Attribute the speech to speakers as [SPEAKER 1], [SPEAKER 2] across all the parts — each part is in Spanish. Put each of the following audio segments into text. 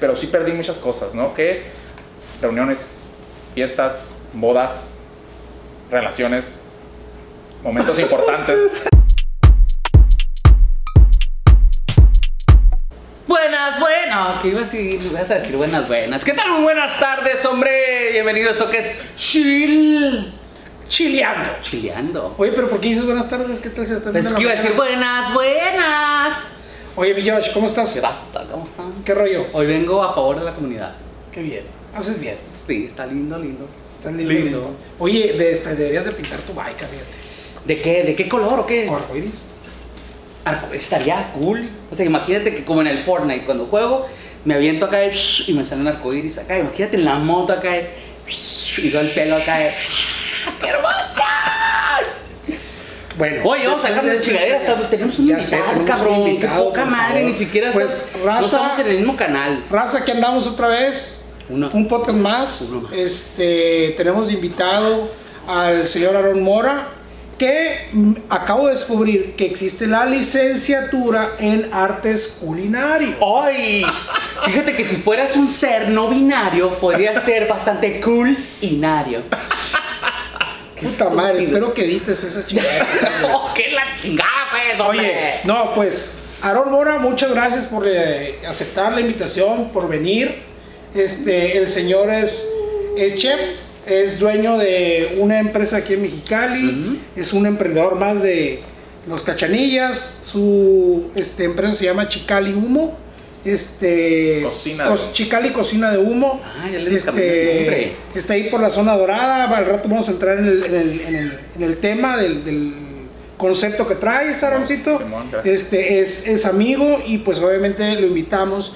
[SPEAKER 1] pero sí perdí muchas cosas, ¿no? Que reuniones, fiestas, bodas, relaciones, momentos importantes.
[SPEAKER 2] Buenas, buenas. ¿Qué ibas a decir? Ibas a decir buenas, buenas. ¿Qué tal? Muy buenas tardes, hombre. Bienvenido a esto que es Chill.
[SPEAKER 3] Chileando.
[SPEAKER 2] Chileando.
[SPEAKER 3] Oye, pero ¿por qué dices buenas tardes? ¿Qué tal se está
[SPEAKER 2] es que iba a decir buenas, buenas.
[SPEAKER 3] Oye, mi Josh, ¿cómo estás?
[SPEAKER 2] ¿Qué? ¿Cómo están?
[SPEAKER 3] ¿Qué rollo?
[SPEAKER 2] Hoy vengo a favor de la comunidad.
[SPEAKER 3] Qué bien. Haces bien.
[SPEAKER 2] Sí, está lindo, lindo.
[SPEAKER 3] Está lindo.
[SPEAKER 2] Lindo.
[SPEAKER 3] lindo. Oye, de, deberías de pintar tu bike, fíjate.
[SPEAKER 2] ¿De qué? ¿De qué color o qué?
[SPEAKER 3] Arcoiris.
[SPEAKER 2] Arco- Estaría cool. O sea, imagínate que como en el Fortnite, cuando juego, me aviento acá y, y me sale un arcoíris acá. Imagínate en la moto acá y, todo el pelo acá. y, ¡Qué hermosa!
[SPEAKER 3] Bueno.
[SPEAKER 2] Oye, vamos a sacar de
[SPEAKER 3] de
[SPEAKER 2] chingadera. hasta- Tenemos un invitado, cabrón. Qué poca madre, ni siquiera
[SPEAKER 3] Pues,
[SPEAKER 2] estás- no
[SPEAKER 3] raza-
[SPEAKER 2] estamos en el mismo canal.
[SPEAKER 3] Raza, aquí andamos otra vez.
[SPEAKER 2] Uno.
[SPEAKER 3] Un podcast más.
[SPEAKER 2] Uno más.
[SPEAKER 3] Este, tenemos invitado al señor Aaron Mora, que mm, acabo de descubrir que existe la licenciatura en artes culinarios.
[SPEAKER 2] ¡Ay! Fíjate que si fueras un ser no binario, podría ser bastante cool inario.
[SPEAKER 3] Puta madre, espero que edites esa chingada.
[SPEAKER 2] ¡Oh, qué la chingada, pues, hombre!
[SPEAKER 3] Oye, no, pues, Aaron Mora, muchas gracias por eh, aceptar la invitación, por venir. Este, el señor es, es chef, es dueño de una empresa aquí en Mexicali, es un emprendedor más de los cachanillas. Su este, empresa se llama Chicali Humo. Este,
[SPEAKER 1] Cocina
[SPEAKER 3] cos-. Chicali Cocina de Humo.
[SPEAKER 2] Ah, ya le nombre.
[SPEAKER 3] está ahí por la zona dorada. Al rato vamos a entrar en el, en el- en el- en el tema del, del concepto que traes, Aaroncito.
[SPEAKER 1] Simón.
[SPEAKER 3] Este es, es amigo y pues obviamente lo invitamos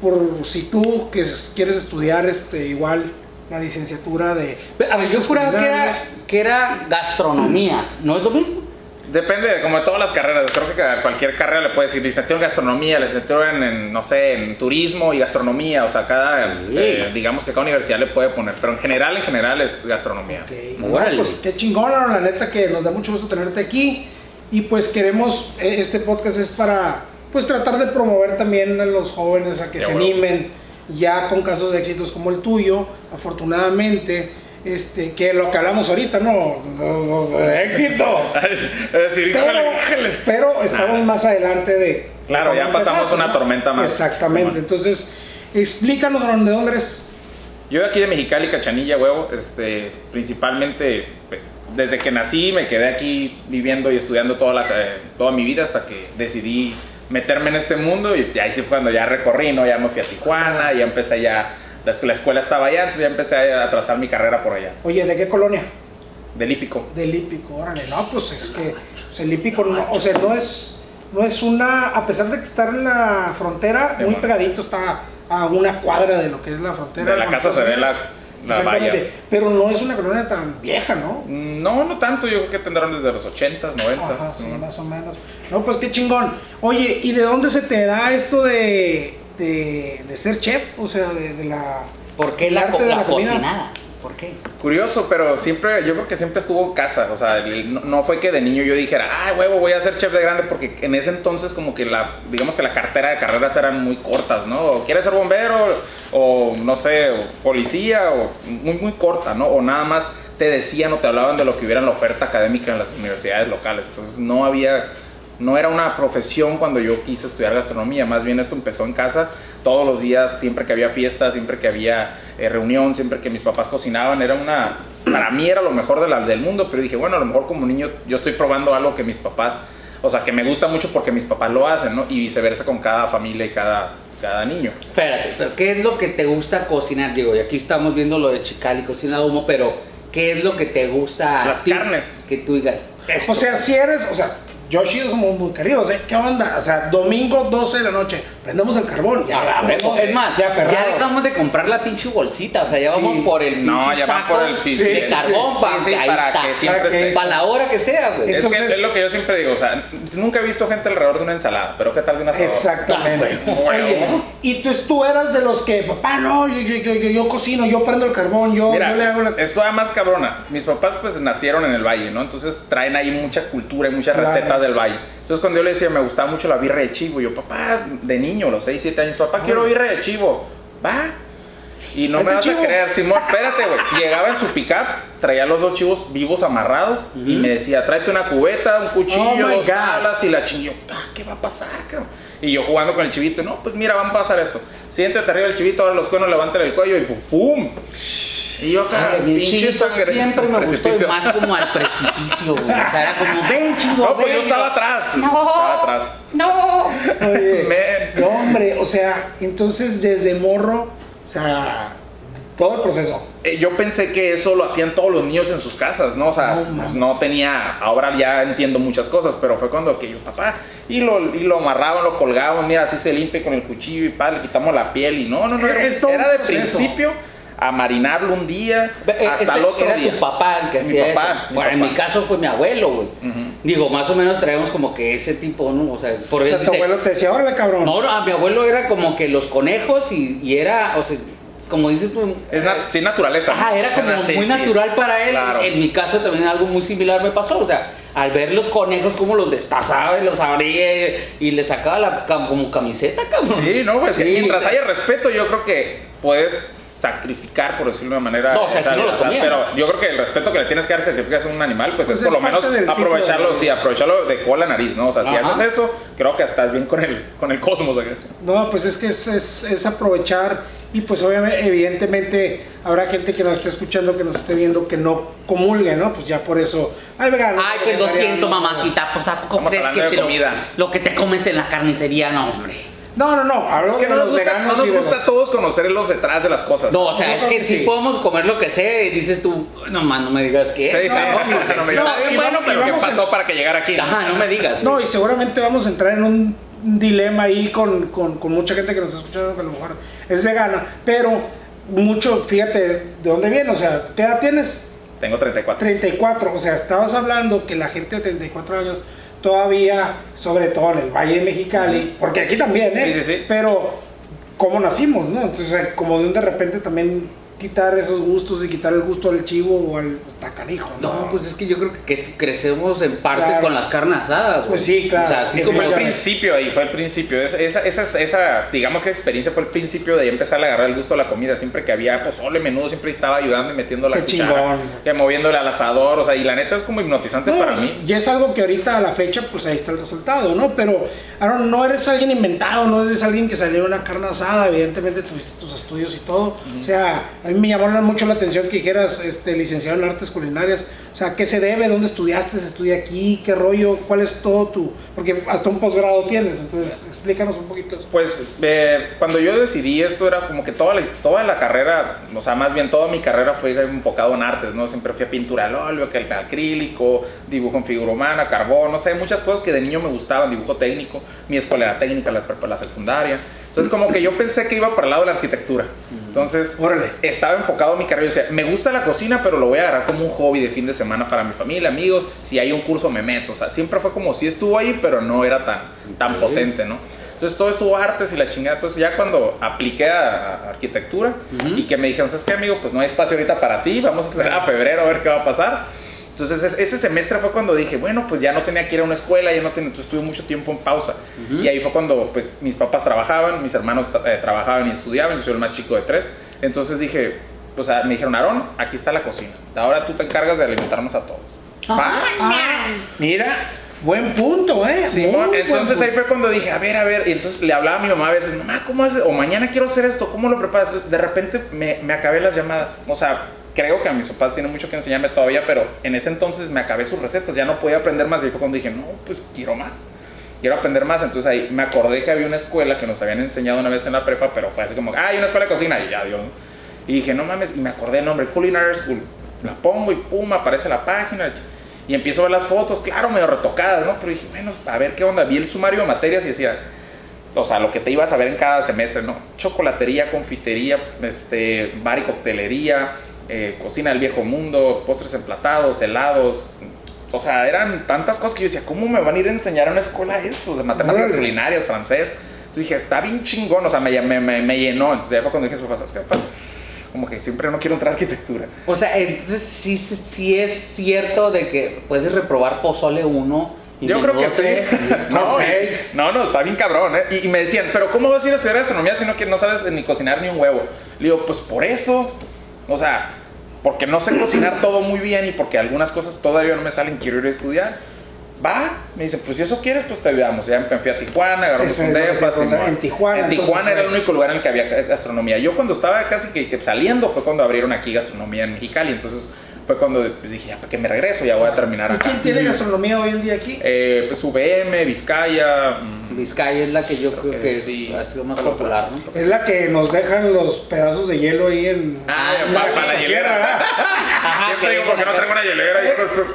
[SPEAKER 3] por si tú que quieres estudiar este igual la licenciatura de
[SPEAKER 2] A ver, yo juraba que era, que era gastronomía, ¿no es lo mismo?
[SPEAKER 1] Depende de como de todas las carreras. Creo que a cualquier carrera le puedes decir licenciatura en gastronomía, licenciatura en, en, no sé, en turismo y gastronomía. O sea, cada,
[SPEAKER 2] Sí.
[SPEAKER 1] eh, digamos que cada universidad le puede poner. Pero en general, en general es gastronomía.
[SPEAKER 3] Ok, no,
[SPEAKER 2] Órale.
[SPEAKER 3] pues qué chingón, la neta que nos da mucho gusto tenerte aquí y pues queremos, eh, este podcast es para pues tratar de promover también a los jóvenes a que se
[SPEAKER 1] bueno.
[SPEAKER 3] animen ya con casos de éxitos como el tuyo, afortunadamente, este, que lo que hablamos ahorita, ¿no? Éxito.
[SPEAKER 1] es decir,
[SPEAKER 3] Pero, pero estamos más adelante de...
[SPEAKER 1] Claro, ya pasamos una
[SPEAKER 3] ¿no?
[SPEAKER 1] tormenta más.
[SPEAKER 3] Exactamente, entonces explícanos de dónde eres.
[SPEAKER 1] Yo de aquí de Mexicali, Cachanilla, huevo, este, principalmente, pues, desde que nací me quedé aquí viviendo y estudiando toda, la, eh, toda mi vida hasta que decidí meterme en este mundo y ahí sí fue cuando ya recorrí, ¿no? Ya me fui a Tijuana, ya empecé ya, la, la escuela estaba allá, entonces ya empecé a trazar mi carrera por allá,
[SPEAKER 3] Oye, ¿de qué colonia?
[SPEAKER 1] del hípico.
[SPEAKER 3] Del hípico, órale, no, pues es que pues, el hípico, no, o sea, no es, no es una, a pesar de que estar en la frontera, muy
[SPEAKER 1] man.
[SPEAKER 3] pegadito, está a una cuadra de lo que es la frontera.
[SPEAKER 1] De la casa se ve la- la valla.
[SPEAKER 3] Pero no es una colonia tan vieja, ¿no?
[SPEAKER 1] Mm, No, no tanto, yo creo que tendrán desde los 80s, 90s.
[SPEAKER 3] Ajá, sí,
[SPEAKER 1] ¿no?
[SPEAKER 3] más o menos. No, pues qué chingón. Oye, ¿y de dónde se te da esto de, de, de ser chef? O sea, de, de la...
[SPEAKER 2] ¿Por qué
[SPEAKER 3] el
[SPEAKER 2] la,
[SPEAKER 3] arte
[SPEAKER 2] co-
[SPEAKER 3] de
[SPEAKER 2] la
[SPEAKER 3] comida.
[SPEAKER 2] cocinada? ¿Por qué?
[SPEAKER 1] Curioso, pero siempre, yo creo que siempre estuvo en casa. O sea, el- no, no fue que de niño yo dijera, ah, huevo, voy a ser chef de grande, porque en ese entonces, como que la, digamos que la cartera de carreras eran muy cortas, ¿no? O quieres ser bombero, o no sé, o policía, o muy, muy corta, ¿no? O nada más te decían o te hablaban de lo que hubiera en la oferta académica en las universidades locales. Entonces, no había. No era una profesión cuando yo quise estudiar gastronomía, más bien esto empezó en casa todos los días, siempre que había fiesta, siempre que había eh, reunión, siempre que mis papás cocinaban, era una, para mí era lo mejor de la- del mundo, pero dije, bueno, a lo mejor como niño yo estoy probando algo que mis papás, o sea, que me gusta mucho porque mis papás lo hacen, ¿no? Y viceversa con cada familia y cada, cada niño.
[SPEAKER 2] Espérate, pero ¿qué es lo que te gusta cocinar? Digo, y aquí estamos viendo lo de Chicali, cocina humo, pero ¿qué es lo que te gusta? a
[SPEAKER 1] Las
[SPEAKER 2] ti?
[SPEAKER 1] carnes.
[SPEAKER 2] Que tú digas.
[SPEAKER 3] O sea, si eres, o sea, Yoshi es muy, muy querido, sea, ¿qué onda? O sea, domingo 12 de la noche, prendemos el carbón, ya
[SPEAKER 2] Ya,
[SPEAKER 3] vamos,
[SPEAKER 2] es más,
[SPEAKER 3] ya
[SPEAKER 2] ya, dejamos de comprar la pinche bolsita, o sea, ya
[SPEAKER 3] Sí.
[SPEAKER 2] vamos por el pinche
[SPEAKER 1] No, ya van
[SPEAKER 2] saco
[SPEAKER 1] por el pinche-
[SPEAKER 2] de
[SPEAKER 3] sí,
[SPEAKER 2] carbón
[SPEAKER 1] sí,
[SPEAKER 2] para
[SPEAKER 1] sí,
[SPEAKER 2] que ahí
[SPEAKER 1] para
[SPEAKER 2] está.
[SPEAKER 1] que siempre
[SPEAKER 3] Para que
[SPEAKER 2] Para la hora que sea, güey.
[SPEAKER 1] Es
[SPEAKER 3] Entonces-
[SPEAKER 1] que es lo que yo siempre digo, o sea, nunca he visto gente alrededor de una ensalada, pero ¿qué tal de una asador?
[SPEAKER 3] Exactamente.
[SPEAKER 1] Ah, bueno.
[SPEAKER 3] Oye, y tú, tú eras de los que, papá, no, yo, yo, yo, yo, yo cocino, yo prendo el carbón, yo,
[SPEAKER 1] Mira,
[SPEAKER 3] yo le hago la...
[SPEAKER 1] esto más cabrona. Mis papás pues nacieron en el valle, ¿no? Entonces traen ahí mucha cultura y muchas
[SPEAKER 3] Claro.
[SPEAKER 1] recetas del valle. Entonces cuando yo le decía, me gustaba mucho la birra de chivo, yo, papá, de niño, los 6, 7 años, papá, quiero birra de chivo. va. Y no me vas
[SPEAKER 3] el chivo.
[SPEAKER 1] a creer, Simón, espérate, güey. Llegaba en su pickup, traía los dos chivos vivos amarrados y me decía, tráete una cubeta, un cuchillo,
[SPEAKER 3] Oh
[SPEAKER 1] dos tablas y la chingué. Ah, ¿qué va a pasar, cabrón? Y yo jugando con el chivito, no, pues mira, va a pasar esto. Siéntate arriba del chivito, ahora los cuernos, levántale el cuello y fu- ¡fum! Y yo
[SPEAKER 2] mi
[SPEAKER 1] pinche sangre.
[SPEAKER 2] siempre me gustó más como al precipicio, güey. O sea, era como, ven, chivo,
[SPEAKER 1] No, pues
[SPEAKER 2] ven.
[SPEAKER 1] yo estaba atrás.
[SPEAKER 2] No.
[SPEAKER 1] Estaba atrás.
[SPEAKER 2] No.
[SPEAKER 3] Oye, no, hombre, o sea, entonces desde morro, o sea, todo el proceso.
[SPEAKER 1] Eh, yo pensé que eso lo hacían todos los niños en sus casas, ¿no? O sea,
[SPEAKER 3] No
[SPEAKER 1] pues, no tenía, ahora ya entiendo muchas cosas, pero fue cuando que yo, papá, y lo, y lo amarraban, lo colgaban, mira, así se limpia con el cuchillo y pa, le quitamos la piel y no, no, no, era, era de
[SPEAKER 3] proceso.
[SPEAKER 1] principio a marinarlo un día
[SPEAKER 2] Eh,
[SPEAKER 1] hasta
[SPEAKER 2] ese
[SPEAKER 1] el otro
[SPEAKER 2] era
[SPEAKER 1] día.
[SPEAKER 2] tu papá el que
[SPEAKER 1] Mi
[SPEAKER 2] hacía
[SPEAKER 1] papá,
[SPEAKER 2] eso.
[SPEAKER 1] mi
[SPEAKER 2] Bueno, en mi caso fue mi abuelo, güey. Digo, más o menos traemos como que ese tipo, ¿no? O sea, por
[SPEAKER 3] O sea, tu
[SPEAKER 2] dice-
[SPEAKER 3] abuelo te decía, órale, cabrón.
[SPEAKER 2] No, no, a mi abuelo era como que los conejos y, y era, o sea, como dices tú.
[SPEAKER 1] Es na- sí, naturaleza.
[SPEAKER 2] Ajá, era como
[SPEAKER 1] sí,
[SPEAKER 2] muy
[SPEAKER 1] sí.
[SPEAKER 2] natural para él.
[SPEAKER 1] Claro.
[SPEAKER 2] En mi caso también algo muy similar me pasó. O sea, al ver los conejos como los destazaba y los abría y les sacaba la cam- como camiseta, cabrón.
[SPEAKER 1] Sí, no, pues
[SPEAKER 2] Sí,
[SPEAKER 1] mientras
[SPEAKER 2] o sea,
[SPEAKER 1] haya respeto, yo creo que puedes sacrificar, por decirlo de una manera.
[SPEAKER 2] No, o sea, si no lo comían.
[SPEAKER 1] pero yo creo que el respeto que le tienes que dar si sacrificas a un animal, pues,
[SPEAKER 3] Pues
[SPEAKER 1] es por lo menos aprovecharlo,
[SPEAKER 3] de-
[SPEAKER 1] sí, aprovecharlo de cola a nariz, ¿no? O sea, si haces eso, creo que estás bien con el, con el cosmos. acá.
[SPEAKER 3] No, pues es que es, es, es aprovechar y pues obviamente, evidentemente habrá gente que nos esté escuchando, que nos esté viendo, que no comulgue, ¿no? Pues ya por eso, ay, vegano.
[SPEAKER 2] Ay, pues lo siento, mamacita. Pues ¿a poco crees que te lo, lo que te comes en la carnicería? No, hombre.
[SPEAKER 3] No, no, no, hablo
[SPEAKER 1] Es que
[SPEAKER 3] de
[SPEAKER 1] no nos
[SPEAKER 3] los
[SPEAKER 1] gusta,
[SPEAKER 3] veganos
[SPEAKER 1] no nos gusta a todos conocer los detrás de las cosas.
[SPEAKER 2] No, o sea, es que sí
[SPEAKER 3] sí.
[SPEAKER 2] podemos comer lo que sea y dices tú, no, man, no me digas qué.
[SPEAKER 1] Sí, sí,
[SPEAKER 2] No,
[SPEAKER 1] sí,
[SPEAKER 2] no,
[SPEAKER 1] no me-
[SPEAKER 2] está bien bueno, pero
[SPEAKER 1] ¿Qué pasó para que llegara aquí?
[SPEAKER 2] Ajá, no me digas.
[SPEAKER 3] No, y seguramente vamos a entrar en un dilema ahí con, con, con mucha gente que nos está escuchando que a lo mejor es vegana, pero mucho, fíjate, ¿de dónde viene? O sea, ¿qué edad tienes?
[SPEAKER 1] Tengo 34.
[SPEAKER 3] 34, o sea, estabas hablando que la gente de 34 años todavía, sobre todo en el Valle de Mexicali, porque aquí también, ¿eh?
[SPEAKER 1] Sí, sí, sí.
[SPEAKER 3] Pero, ¿cómo nacimos, no? Entonces, como de un de repente también quitar esos gustos y quitar el gusto al chivo o al tacanijo, ¿no?
[SPEAKER 2] No, pues es que yo creo que, crecemos en parte
[SPEAKER 3] Claro.
[SPEAKER 2] con las carnes asadas. güey.
[SPEAKER 3] Pues sí, claro.
[SPEAKER 2] O sea, así como
[SPEAKER 1] Fue el
[SPEAKER 3] Fíjate.
[SPEAKER 1] principio ahí, fue el principio. Esa, esa, esa, esa, digamos que experiencia fue el principio de ahí empezar a agarrar el gusto a la comida. Siempre que había pozole, menudo, siempre estaba ayudando y metiendo la
[SPEAKER 3] Qué
[SPEAKER 1] cuchara.
[SPEAKER 3] chingón.
[SPEAKER 1] Que moviéndole al asador, o sea, y la neta es como hipnotizante
[SPEAKER 3] No,
[SPEAKER 1] para mí.
[SPEAKER 3] Y es algo que ahorita a la fecha, pues ahí está el resultado, ¿no? Pero, Aaron, no eres alguien inventado, no eres alguien que salió de una carne asada, evidentemente tuviste tus estudios y todo. O sea, a mí me llamó mucho la atención que dijeras, este, licenciado en artes culinarias. O sea, ¿qué se debe? ¿Dónde estudiaste? ¿Se estudia aquí? ¿Qué rollo? ¿Cuál es todo tu...? Porque hasta un posgrado tienes, entonces explícanos un poquito eso.
[SPEAKER 1] Pues eh, cuando yo decidí esto era como que toda la, toda la carrera, o sea, más bien toda mi carrera fue enfocado en artes, ¿no? Siempre fui a pintura al óleo, que acrílico, dibujo en figura humana, carbón, no sé, muchas cosas que de niño me gustaban, dibujo técnico, mi escuela era técnica, la, la secundaria. Entonces como que yo pensé que iba para el lado de la arquitectura. Entonces
[SPEAKER 3] Órale.
[SPEAKER 1] estaba enfocado en mi carrera. Yo decía, me gusta la cocina, pero lo voy a agarrar como un hobby de fin de semana para mi familia, amigos. Si hay un curso me meto. O sea, siempre fue como si estuvo ahí, pero no era tan, tan potente, ¿no? Entonces todo estuvo artes y la chingada. Entonces ya cuando apliqué a, a arquitectura y que me dijeron, ¿sabes qué, amigo? Pues no hay espacio ahorita para ti. Vamos a esperar a febrero a ver qué va a pasar. Entonces es- ese semestre fue cuando dije, bueno, pues ya no tenía que ir a una escuela, ya no tenía, entonces tuve mucho tiempo en pausa. Y ahí fue cuando pues mis papás trabajaban, mis hermanos eh, trabajaban y estudiaban, yo soy el más chico de tres. Entonces dije, pues ah, me dijeron, Aarón, aquí está la cocina. Ahora tú te encargas de alimentarnos a todos. Va.
[SPEAKER 3] Ah, mira, buen punto, ¿eh?
[SPEAKER 1] Sí,
[SPEAKER 3] Muy
[SPEAKER 1] entonces ahí fue cuando dije, a ver, a ver, y entonces le hablaba a mi mamá a veces, mamá, ¿cómo haces? O mañana quiero hacer esto, ¿cómo lo preparas? Entonces, de repente me, me acabé las llamadas. O sea, creo que a mis papás tienen mucho que enseñarme todavía, pero en ese entonces me acabé sus recetas, ya no podía aprender más. Y fue cuando dije, no, pues quiero más. Quiero aprender más. Entonces ahí me acordé que había una escuela que nos habían enseñado una vez en la prepa, pero fue así como, ah, hay una escuela de cocina. Y ya, Dios. Y dije, no mames, y me acordé el nombre, Culinary School. La pongo y pum, aparece la página. Y empiezo a ver las fotos, claro, medio retocadas, ¿no? Pero dije, bueno, a ver qué onda. Vi el sumario de materias y decía, o sea, lo que te ibas a ver en cada semestre, ¿no? Chocolatería, confitería, este, bar y coctelería, eh, cocina del viejo mundo, postres emplatados, helados. O sea, eran tantas cosas que yo decía, ¿cómo me van a ir a enseñar a una escuela eso? De matemáticas
[SPEAKER 3] Órale.
[SPEAKER 1] culinarias, francés. Entonces dije, está bien chingón, o sea, me, me, me, me llenó. Entonces ya fue cuando dije, papá, ¿sabes qué? Como que siempre no quiero entrar a arquitectura.
[SPEAKER 2] O sea, entonces sí, sí es cierto de que puedes reprobar pozole 1 Y
[SPEAKER 1] Yo creo que sí. No,
[SPEAKER 3] seis.
[SPEAKER 1] y- no, no, está bien cabrón, ¿eh? Y, y me decían, ¿pero cómo vas a ir a estudiar gastronomía si no, que no sabes ni cocinar ni un huevo? Le digo, pues por eso. O sea, porque no sé cocinar todo muy bien y porque algunas cosas todavía no me salen, quiero ir a estudiar. Va, me dice, pues si eso quieres, pues te ayudamos. Ya me fui a Tijuana, agarramos un depa,
[SPEAKER 3] en Tijuana,
[SPEAKER 1] En Tijuana era el único lugar en el que había gastronomía. Yo cuando estaba casi que, que saliendo fue cuando abrieron aquí gastronomía en Mexicali. Entonces fue cuando pues, dije, ya, ¿para qué me regreso? Ya voy a terminar
[SPEAKER 3] ¿Y
[SPEAKER 1] acá.
[SPEAKER 3] quién tiene gastronomía hoy en día aquí?
[SPEAKER 1] Eh, pues VM, Vizcaya. mm,
[SPEAKER 2] Vizcaya es la que yo creo,
[SPEAKER 1] Creo
[SPEAKER 2] que,
[SPEAKER 1] que sí.
[SPEAKER 2] ha sido más popular, ¿no?
[SPEAKER 3] Es la que nos dejan los pedazos de hielo ahí en.
[SPEAKER 1] Ah,
[SPEAKER 3] en
[SPEAKER 1] para, para la
[SPEAKER 3] sierra,
[SPEAKER 1] hielera.
[SPEAKER 3] ¿verdad?
[SPEAKER 1] Siempre digo, ¿por qué no traigo una hielera?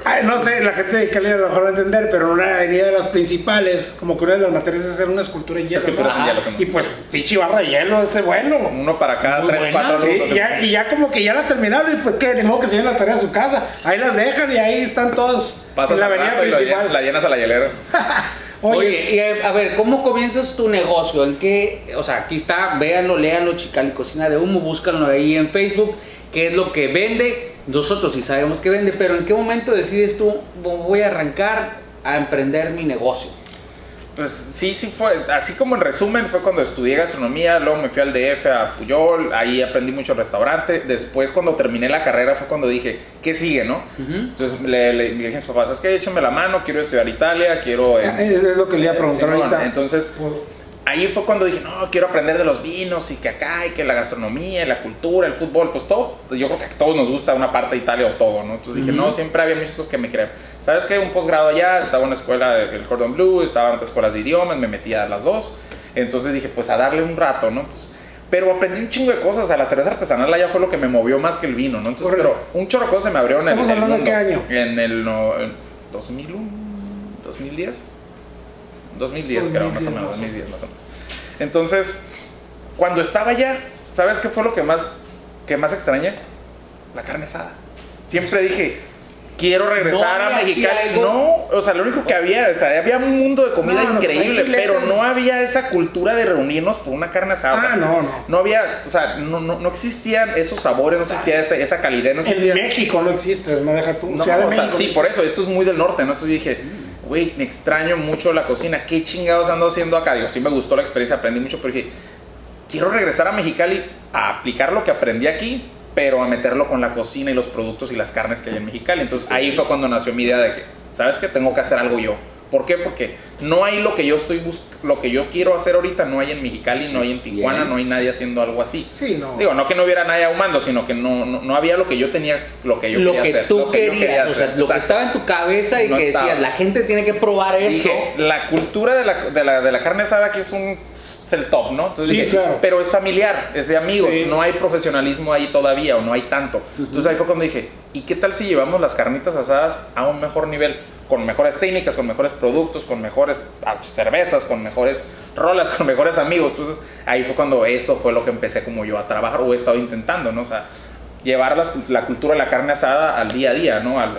[SPEAKER 3] Ay, no sé, la gente de Cali a lo mejor va a entender, pero una avenida de las principales, como que una de las materias es hacer una escultura en hielo.
[SPEAKER 1] En hielo.
[SPEAKER 3] Y pues, pinche barra de hielo, ese bueno.
[SPEAKER 1] Uno para cada
[SPEAKER 2] Muy
[SPEAKER 1] tres,
[SPEAKER 2] buena,
[SPEAKER 1] cuatro
[SPEAKER 3] Sí, y, ya, y ya como que ya la terminaron y pues que ni modo que se la tarea su casa. Ahí las dejan y ahí están todos
[SPEAKER 1] Pasas
[SPEAKER 3] en la avenida principal.
[SPEAKER 1] llenas- la llenas a la hielera.
[SPEAKER 3] Oye,
[SPEAKER 2] Oye, y, eh, a ver, ¿cómo comienzas tu negocio? ¿En qué? O sea, aquí está, véanlo, léanlo, Chicali Cocina de Humo, búscalo ahí en Facebook, qué es lo que vende. Nosotros sí sabemos que vende, pero ¿en qué momento decides tú, voy a arrancar a emprender mi negocio?
[SPEAKER 1] Pues sí, sí fue, así como en resumen, fue cuando estudié gastronomía, luego me fui al DF a Puyol, ahí aprendí mucho restaurante. Después, cuando terminé la carrera, fue cuando dije, ¿qué sigue, no? Entonces le, le dije a mis papás, es que échame la mano, quiero estudiar Italia, quiero... en-
[SPEAKER 3] es lo que le iba a preguntar ahorita.
[SPEAKER 1] Entonces, ahí fue cuando dije, no, quiero aprender de los vinos y que acá, y que la gastronomía, y la cultura, el fútbol, pues todo. Yo creo que a todos nos gusta una parte de Italia o todo, ¿no? Entonces dije,
[SPEAKER 2] Ujú.
[SPEAKER 1] no, siempre había cosas que me crean. ¿Sabes qué? Un posgrado allá, estaba en la escuela del Cordon Bleu, estaba en otras escuelas de idiomas, me metía a las dos. Entonces dije, pues a darle un rato, ¿no? Pues, pero aprendí un chingo de cosas. A la cerveza artesanal allá fue lo que me movió más que el vino, ¿no? Entonces,
[SPEAKER 3] Correcto.
[SPEAKER 1] pero un chorro de cosas se me abrieron en el,
[SPEAKER 3] ¿Estamos hablando de qué año?
[SPEAKER 1] En el no, en 2001, 2010. 2010, creo, más o
[SPEAKER 3] 2010,
[SPEAKER 1] menos,
[SPEAKER 3] más o
[SPEAKER 1] 2010 más o menos. Entonces, cuando estaba allá, ¿sabes qué fue lo que más, que más extrañé? La carne asada. Siempre dije, quiero regresar
[SPEAKER 2] No
[SPEAKER 1] a Mexicali. No, o sea, lo único que había, o sea, había un mundo de comida
[SPEAKER 3] No, no, pues
[SPEAKER 1] increíble,
[SPEAKER 3] filetes.
[SPEAKER 1] pero no había esa cultura de reunirnos por una carne asada. o sea,
[SPEAKER 3] Ah, no, no.
[SPEAKER 1] no había, o sea, no, no, no existían esos sabores, no existía esa, esa calidad, no
[SPEAKER 3] En
[SPEAKER 1] existía.
[SPEAKER 3] México no existe, me deja tú.
[SPEAKER 1] No, o sea,
[SPEAKER 3] México
[SPEAKER 1] sí,
[SPEAKER 3] no
[SPEAKER 1] por eso, esto es muy del norte, ¿no? Entonces yo dije, güey, me extraño mucho la cocina, ¿qué chingados ando haciendo acá? Digo, sí me gustó la experiencia, aprendí mucho, pero dije, quiero regresar a Mexicali a aplicar lo que aprendí aquí, pero a meterlo con la cocina y los productos y las carnes que hay en Mexicali. Entonces ahí fue cuando nació mi idea de que, ¿sabes qué? Tengo que hacer algo yo. ¿Por qué? Porque no hay lo que yo estoy bus lo que yo quiero hacer ahorita, no hay en Mexicali, no hay en Tijuana,
[SPEAKER 2] Bien.
[SPEAKER 1] no hay nadie haciendo algo así.
[SPEAKER 3] Sí, no.
[SPEAKER 1] Digo, no que no hubiera nadie ahumando, ssino que no, no, no había lo que yo tenía, lo que yo
[SPEAKER 2] lo
[SPEAKER 1] quería
[SPEAKER 2] que
[SPEAKER 1] hacer.
[SPEAKER 2] tú
[SPEAKER 1] lo que yo
[SPEAKER 2] querías,
[SPEAKER 1] quería
[SPEAKER 2] o sea, lo que estaba en tu cabeza y
[SPEAKER 1] No
[SPEAKER 2] que
[SPEAKER 1] estaba.
[SPEAKER 2] decías, la gente tiene que probar eso.
[SPEAKER 1] Dije, la cultura de la, de la, de la carne asada aquí es un es el top, ¿no? Entonces
[SPEAKER 3] Sí,
[SPEAKER 1] dije,
[SPEAKER 3] claro.
[SPEAKER 1] pero es familiar, es de amigos,
[SPEAKER 3] Sí.
[SPEAKER 1] no hay profesionalismo ahí todavía o no hay tanto. Entonces ahí fue cuando dije, ¿y qué tal si llevamos las carnitas asadas a un mejor nivel? Con mejores técnicas, con mejores productos, con mejores ah, cervezas, con mejores rolas, con mejores amigos. Entonces ahí fue cuando eso fue lo que empecé como yo a trabajar o he estado intentando, ¿no? O sea, llevar las- la cultura de la carne asada al día a día, ¿no? A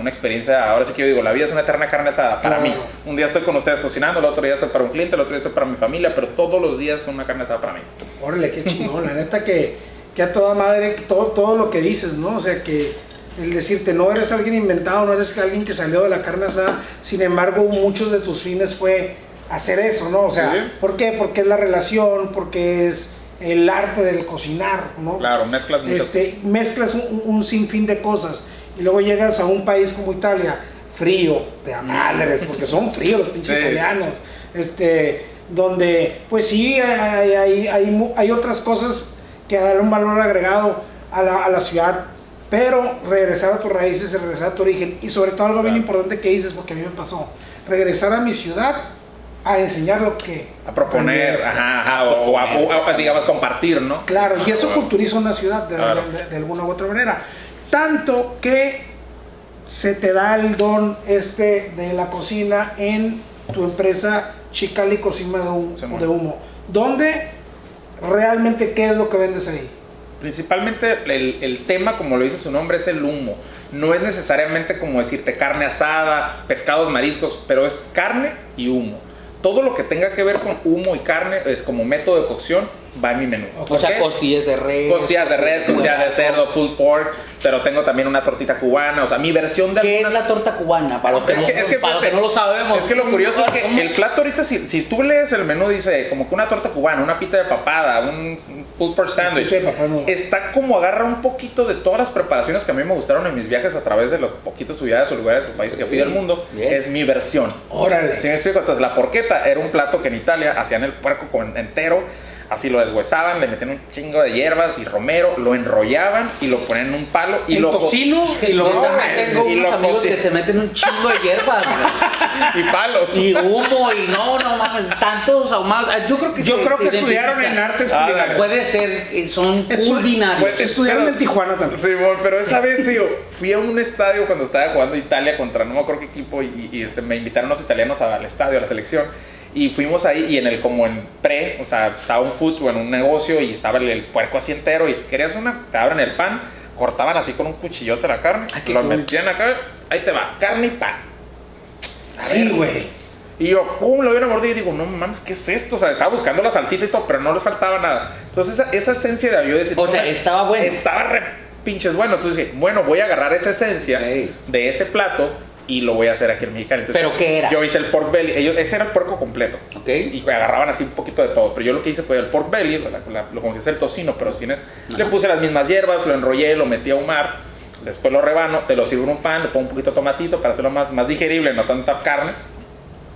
[SPEAKER 1] una experiencia, ahora sí que yo digo, la vida es una eterna carne asada para
[SPEAKER 3] Claro.
[SPEAKER 1] mí. Un día estoy con ustedes cocinando, el otro día estoy para un cliente, el otro día estoy para mi familia, pero todos los días son una carne asada para mí.
[SPEAKER 3] Órale, qué chingón. La neta que, que a toda madre, todo, todo lo que dices, ¿no? O sea, que el decirte, no eres alguien inventado, no eres alguien que salió de la carne asada. Sin embargo, muchos de tus fines fue hacer eso, ¿no? O sea,
[SPEAKER 1] Sí.
[SPEAKER 3] ¿por qué? Porque es la relación, porque es el arte del cocinar, ¿no?
[SPEAKER 1] Claro, mezclas muchas
[SPEAKER 3] este, mezclas un, un sinfín de cosas y luego llegas a un país como Italia, frío, de madres, porque son fríos los pinches
[SPEAKER 1] Sí.
[SPEAKER 3] italianos, este, donde pues sí hay, hay, hay, hay otras cosas que dan un valor agregado a la, a la ciudad, pero regresar a tus raíces, regresar a tu origen y sobre todo algo bien
[SPEAKER 1] Claro.
[SPEAKER 3] importante que dices, porque a mí me pasó, regresar a mi ciudad a enseñar lo que...
[SPEAKER 1] a proponer, ajá, ajá, o, a- o a, digamos, compartir, ¿no?
[SPEAKER 3] Claro, y eso culturiza una ciudad de,
[SPEAKER 1] Claro.
[SPEAKER 3] de- de alguna u otra manera. Tanto que se te da el don este de la cocina en tu empresa Chicali Cocina de, Humo. ¿Dónde realmente qué es lo que vendes ahí?
[SPEAKER 1] Principalmente el, el tema, como lo dice su nombre, es el humo. No es necesariamente como decirte carne asada, pescados, mariscos, pero es carne y humo. Todo lo que tenga que ver con humo y carne es como método de cocción va en mi menú.
[SPEAKER 2] O sea, costillas de res.
[SPEAKER 1] Costillas de res, costillas de cerdo, pulled pork, pero tengo también una tortita cubana, o sea, mi versión de
[SPEAKER 2] ¿Qué es
[SPEAKER 1] algunas-
[SPEAKER 2] la torta cubana? Para los que,
[SPEAKER 1] es
[SPEAKER 2] no,
[SPEAKER 1] que, es que,
[SPEAKER 2] para que no lo sabemos.
[SPEAKER 1] Es que lo curioso es que
[SPEAKER 2] ¿Cómo?
[SPEAKER 1] el plato ahorita, si, si tú lees el menú, dice como que una torta cubana, una pita de papada, un pulled pork sandwich.
[SPEAKER 3] No.
[SPEAKER 1] Está como agarra un poquito de todas las preparaciones que a mí me gustaron en mis viajes a través de los poquitos ciudades o lugares o países que fui del mundo.
[SPEAKER 2] Bien.
[SPEAKER 1] Es mi versión.
[SPEAKER 3] Órale.
[SPEAKER 1] ¿Sí me explico? Entonces, la porqueta era un plato que en Italia hacían el puerco con- entero, así lo deshuesaban, le metían un chingo de hierbas y romero, lo enrollaban y lo ponían en un palo y
[SPEAKER 3] En
[SPEAKER 1] lo co-
[SPEAKER 3] tocino y lo
[SPEAKER 2] también tengo
[SPEAKER 1] y
[SPEAKER 2] unos
[SPEAKER 1] lo
[SPEAKER 2] amigos que se meten un chingo de hierbas.
[SPEAKER 1] y palos.
[SPEAKER 2] y humo y no, no mames, tantos ahumados. Ah, Yo creo que
[SPEAKER 3] Yo
[SPEAKER 2] se-
[SPEAKER 3] creo
[SPEAKER 2] se
[SPEAKER 3] que estudiaron en artes
[SPEAKER 1] Ah,
[SPEAKER 3] culinarias.
[SPEAKER 2] Puede ser, que son
[SPEAKER 3] Estu-
[SPEAKER 2] culinarios.
[SPEAKER 1] Pues,
[SPEAKER 3] Estudiaron
[SPEAKER 1] pero-
[SPEAKER 3] en Tijuana también.
[SPEAKER 1] Simón, pero esa vez, tío, fui a un estadio cuando estaba jugando Italia contra no me acuerdo qué equipo y, y, este, me invitaron los italianos al estadio, a la selección. Y fuimos ahí y en el como en pre, o sea, estaba un food o en un negocio y estaba el, el puerco así entero y querías una, te abren el pan, cortaban así con un cuchillote la carne,
[SPEAKER 2] Ay,
[SPEAKER 1] lo
[SPEAKER 2] cool.
[SPEAKER 1] metían acá, ahí te va, carne y pan. A
[SPEAKER 3] Sí, güey.
[SPEAKER 1] Y yo, pum, lo vi una mordida y digo, no mames, ¿qué es esto? O sea, estaba buscando la salsita y todo, pero no les faltaba nada. Entonces, esa, esa esencia de yo decir,
[SPEAKER 2] O sea,
[SPEAKER 1] "No,
[SPEAKER 2] estaba bueno".
[SPEAKER 1] Estaba re pinches bueno. Entonces dije, bueno, voy a agarrar esa esencia de ese plato y lo voy a hacer aquí en Mexicali. Entonces,
[SPEAKER 2] ¿Pero qué era?
[SPEAKER 1] Yo hice el pork belly. Ellos, ese era el puerco completo.
[SPEAKER 2] Ok.
[SPEAKER 1] Y agarraban así un poquito de todo. Pero yo lo que hice fue el pork belly, la- la- lo como que es el tocino, pero sin el- Le puse las mismas hierbas, lo enrollé, lo metí a ahumar. Después lo rebano, te lo sirvo en un pan, le pongo un poquito de tomatito para hacerlo más, más digerible, no tanta carne.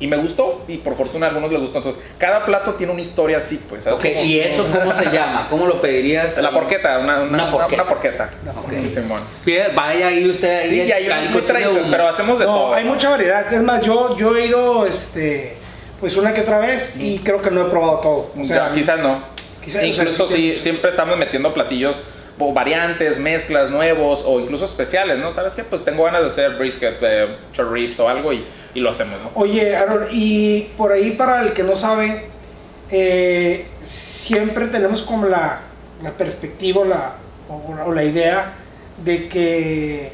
[SPEAKER 1] Y me gustó, y por fortuna a algunos les gustó. Entonces, cada plato tiene una historia así, pues. ¿sabes?
[SPEAKER 2] Ok,
[SPEAKER 1] Como-
[SPEAKER 2] ¿y eso cómo se llama? ¿Cómo lo pedirías?
[SPEAKER 1] La porqueta, una, una,
[SPEAKER 2] porqueta.
[SPEAKER 1] una porqueta.
[SPEAKER 2] Ok.
[SPEAKER 1] Simón.
[SPEAKER 2] Pide- Vaya ahí usted ahí.
[SPEAKER 1] Sí, y hay muy pero hacemos de
[SPEAKER 3] No,
[SPEAKER 1] todo.
[SPEAKER 3] hay mucha variedad. Es más, yo, yo he ido este, pues una que otra vez y creo que no he probado todo. O sea,
[SPEAKER 1] Ya, quizás no.
[SPEAKER 3] quizás- o sea,
[SPEAKER 1] incluso
[SPEAKER 3] sí
[SPEAKER 1] sí, siempre estamos metiendo platillos o variantes, mezclas nuevos o incluso especiales, ¿no? ¿Sabes qué? Pues tengo ganas de hacer brisket, short ribs o algo y, y lo hacemos, ¿no?
[SPEAKER 3] Oye, Aaron, y por ahí para el que no sabe, eh, siempre tenemos como la, la perspectiva la, o, o la idea de que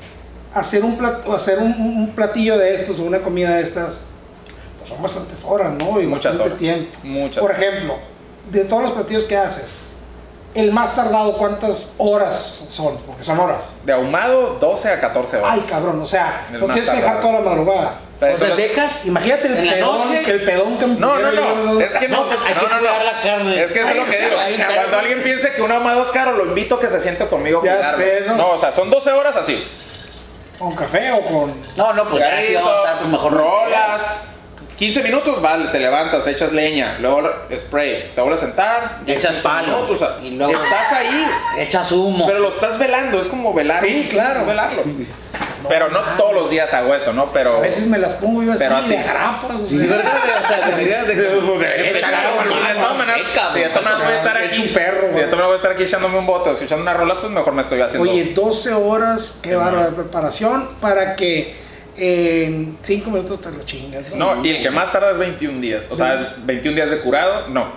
[SPEAKER 3] hacer un, plat- hacer un, un platillo de estos o una comida de estas, pues son bastantes horas, ¿no? Y
[SPEAKER 1] Muchas
[SPEAKER 3] bastante
[SPEAKER 1] horas.
[SPEAKER 3] tiempo.
[SPEAKER 1] Muchas.
[SPEAKER 3] Por ejemplo, de todos los platillos que haces, el más tardado, ¿cuántas horas son? Porque son horas.
[SPEAKER 1] De ahumado, 12 a 14 horas.
[SPEAKER 3] Ay, cabrón, o sea, lo tienes que dejar toda la madrugada.
[SPEAKER 2] O sea,
[SPEAKER 1] no-
[SPEAKER 2] dejas.
[SPEAKER 3] Imagínate el
[SPEAKER 2] ¿En la
[SPEAKER 3] pedón,
[SPEAKER 2] noche?
[SPEAKER 3] que el pedón que
[SPEAKER 1] No, no, no. Es que no.
[SPEAKER 2] No, pues hay
[SPEAKER 1] no,
[SPEAKER 2] que
[SPEAKER 1] no, no.
[SPEAKER 2] cuidar la carne.
[SPEAKER 1] Es que eso es lo que digo.
[SPEAKER 2] Ay,
[SPEAKER 1] Cuando alguien piense que un ahumado es caro, lo invito a que se siente conmigo. a
[SPEAKER 3] Ya
[SPEAKER 1] cuidarlo.
[SPEAKER 3] sé, ¿no?
[SPEAKER 1] No, o sea, son 12 horas así.
[SPEAKER 3] con café o con...
[SPEAKER 2] No, no, pues ya sí pues mejor no.
[SPEAKER 1] rolas. 15 minutos, vale, te levantas, echas leña, luego spray, te vuelves a sentar,
[SPEAKER 2] Echas
[SPEAKER 1] 15
[SPEAKER 2] palo,
[SPEAKER 1] minutos, o sea,
[SPEAKER 2] y luego-
[SPEAKER 1] estás ahí,
[SPEAKER 2] Echas humo.
[SPEAKER 1] pero lo estás velando, es como velar.
[SPEAKER 3] Sí, claro.
[SPEAKER 1] velarlo. pero no todos los días hago eso, ¿no? Pero
[SPEAKER 3] A veces me las pongo yo así,
[SPEAKER 1] Pero así.
[SPEAKER 3] de grapas. o
[SPEAKER 2] Sí,
[SPEAKER 3] sea.
[SPEAKER 2] ¿verdad? O sea, deberías de.
[SPEAKER 1] De
[SPEAKER 2] seca,
[SPEAKER 1] si de todas voy a estar aquí,
[SPEAKER 3] un perro,
[SPEAKER 1] si de todas voy a estar aquí echándome un bote o escuchando unas rolas, pues mejor me estoy haciendo.
[SPEAKER 3] Oye, 12 horas, qué
[SPEAKER 1] man.
[SPEAKER 3] de preparación para que en 5 minutos te lo chingas.
[SPEAKER 1] No, y el que más tarda es 21 días. O sea, 21 días de curado, no.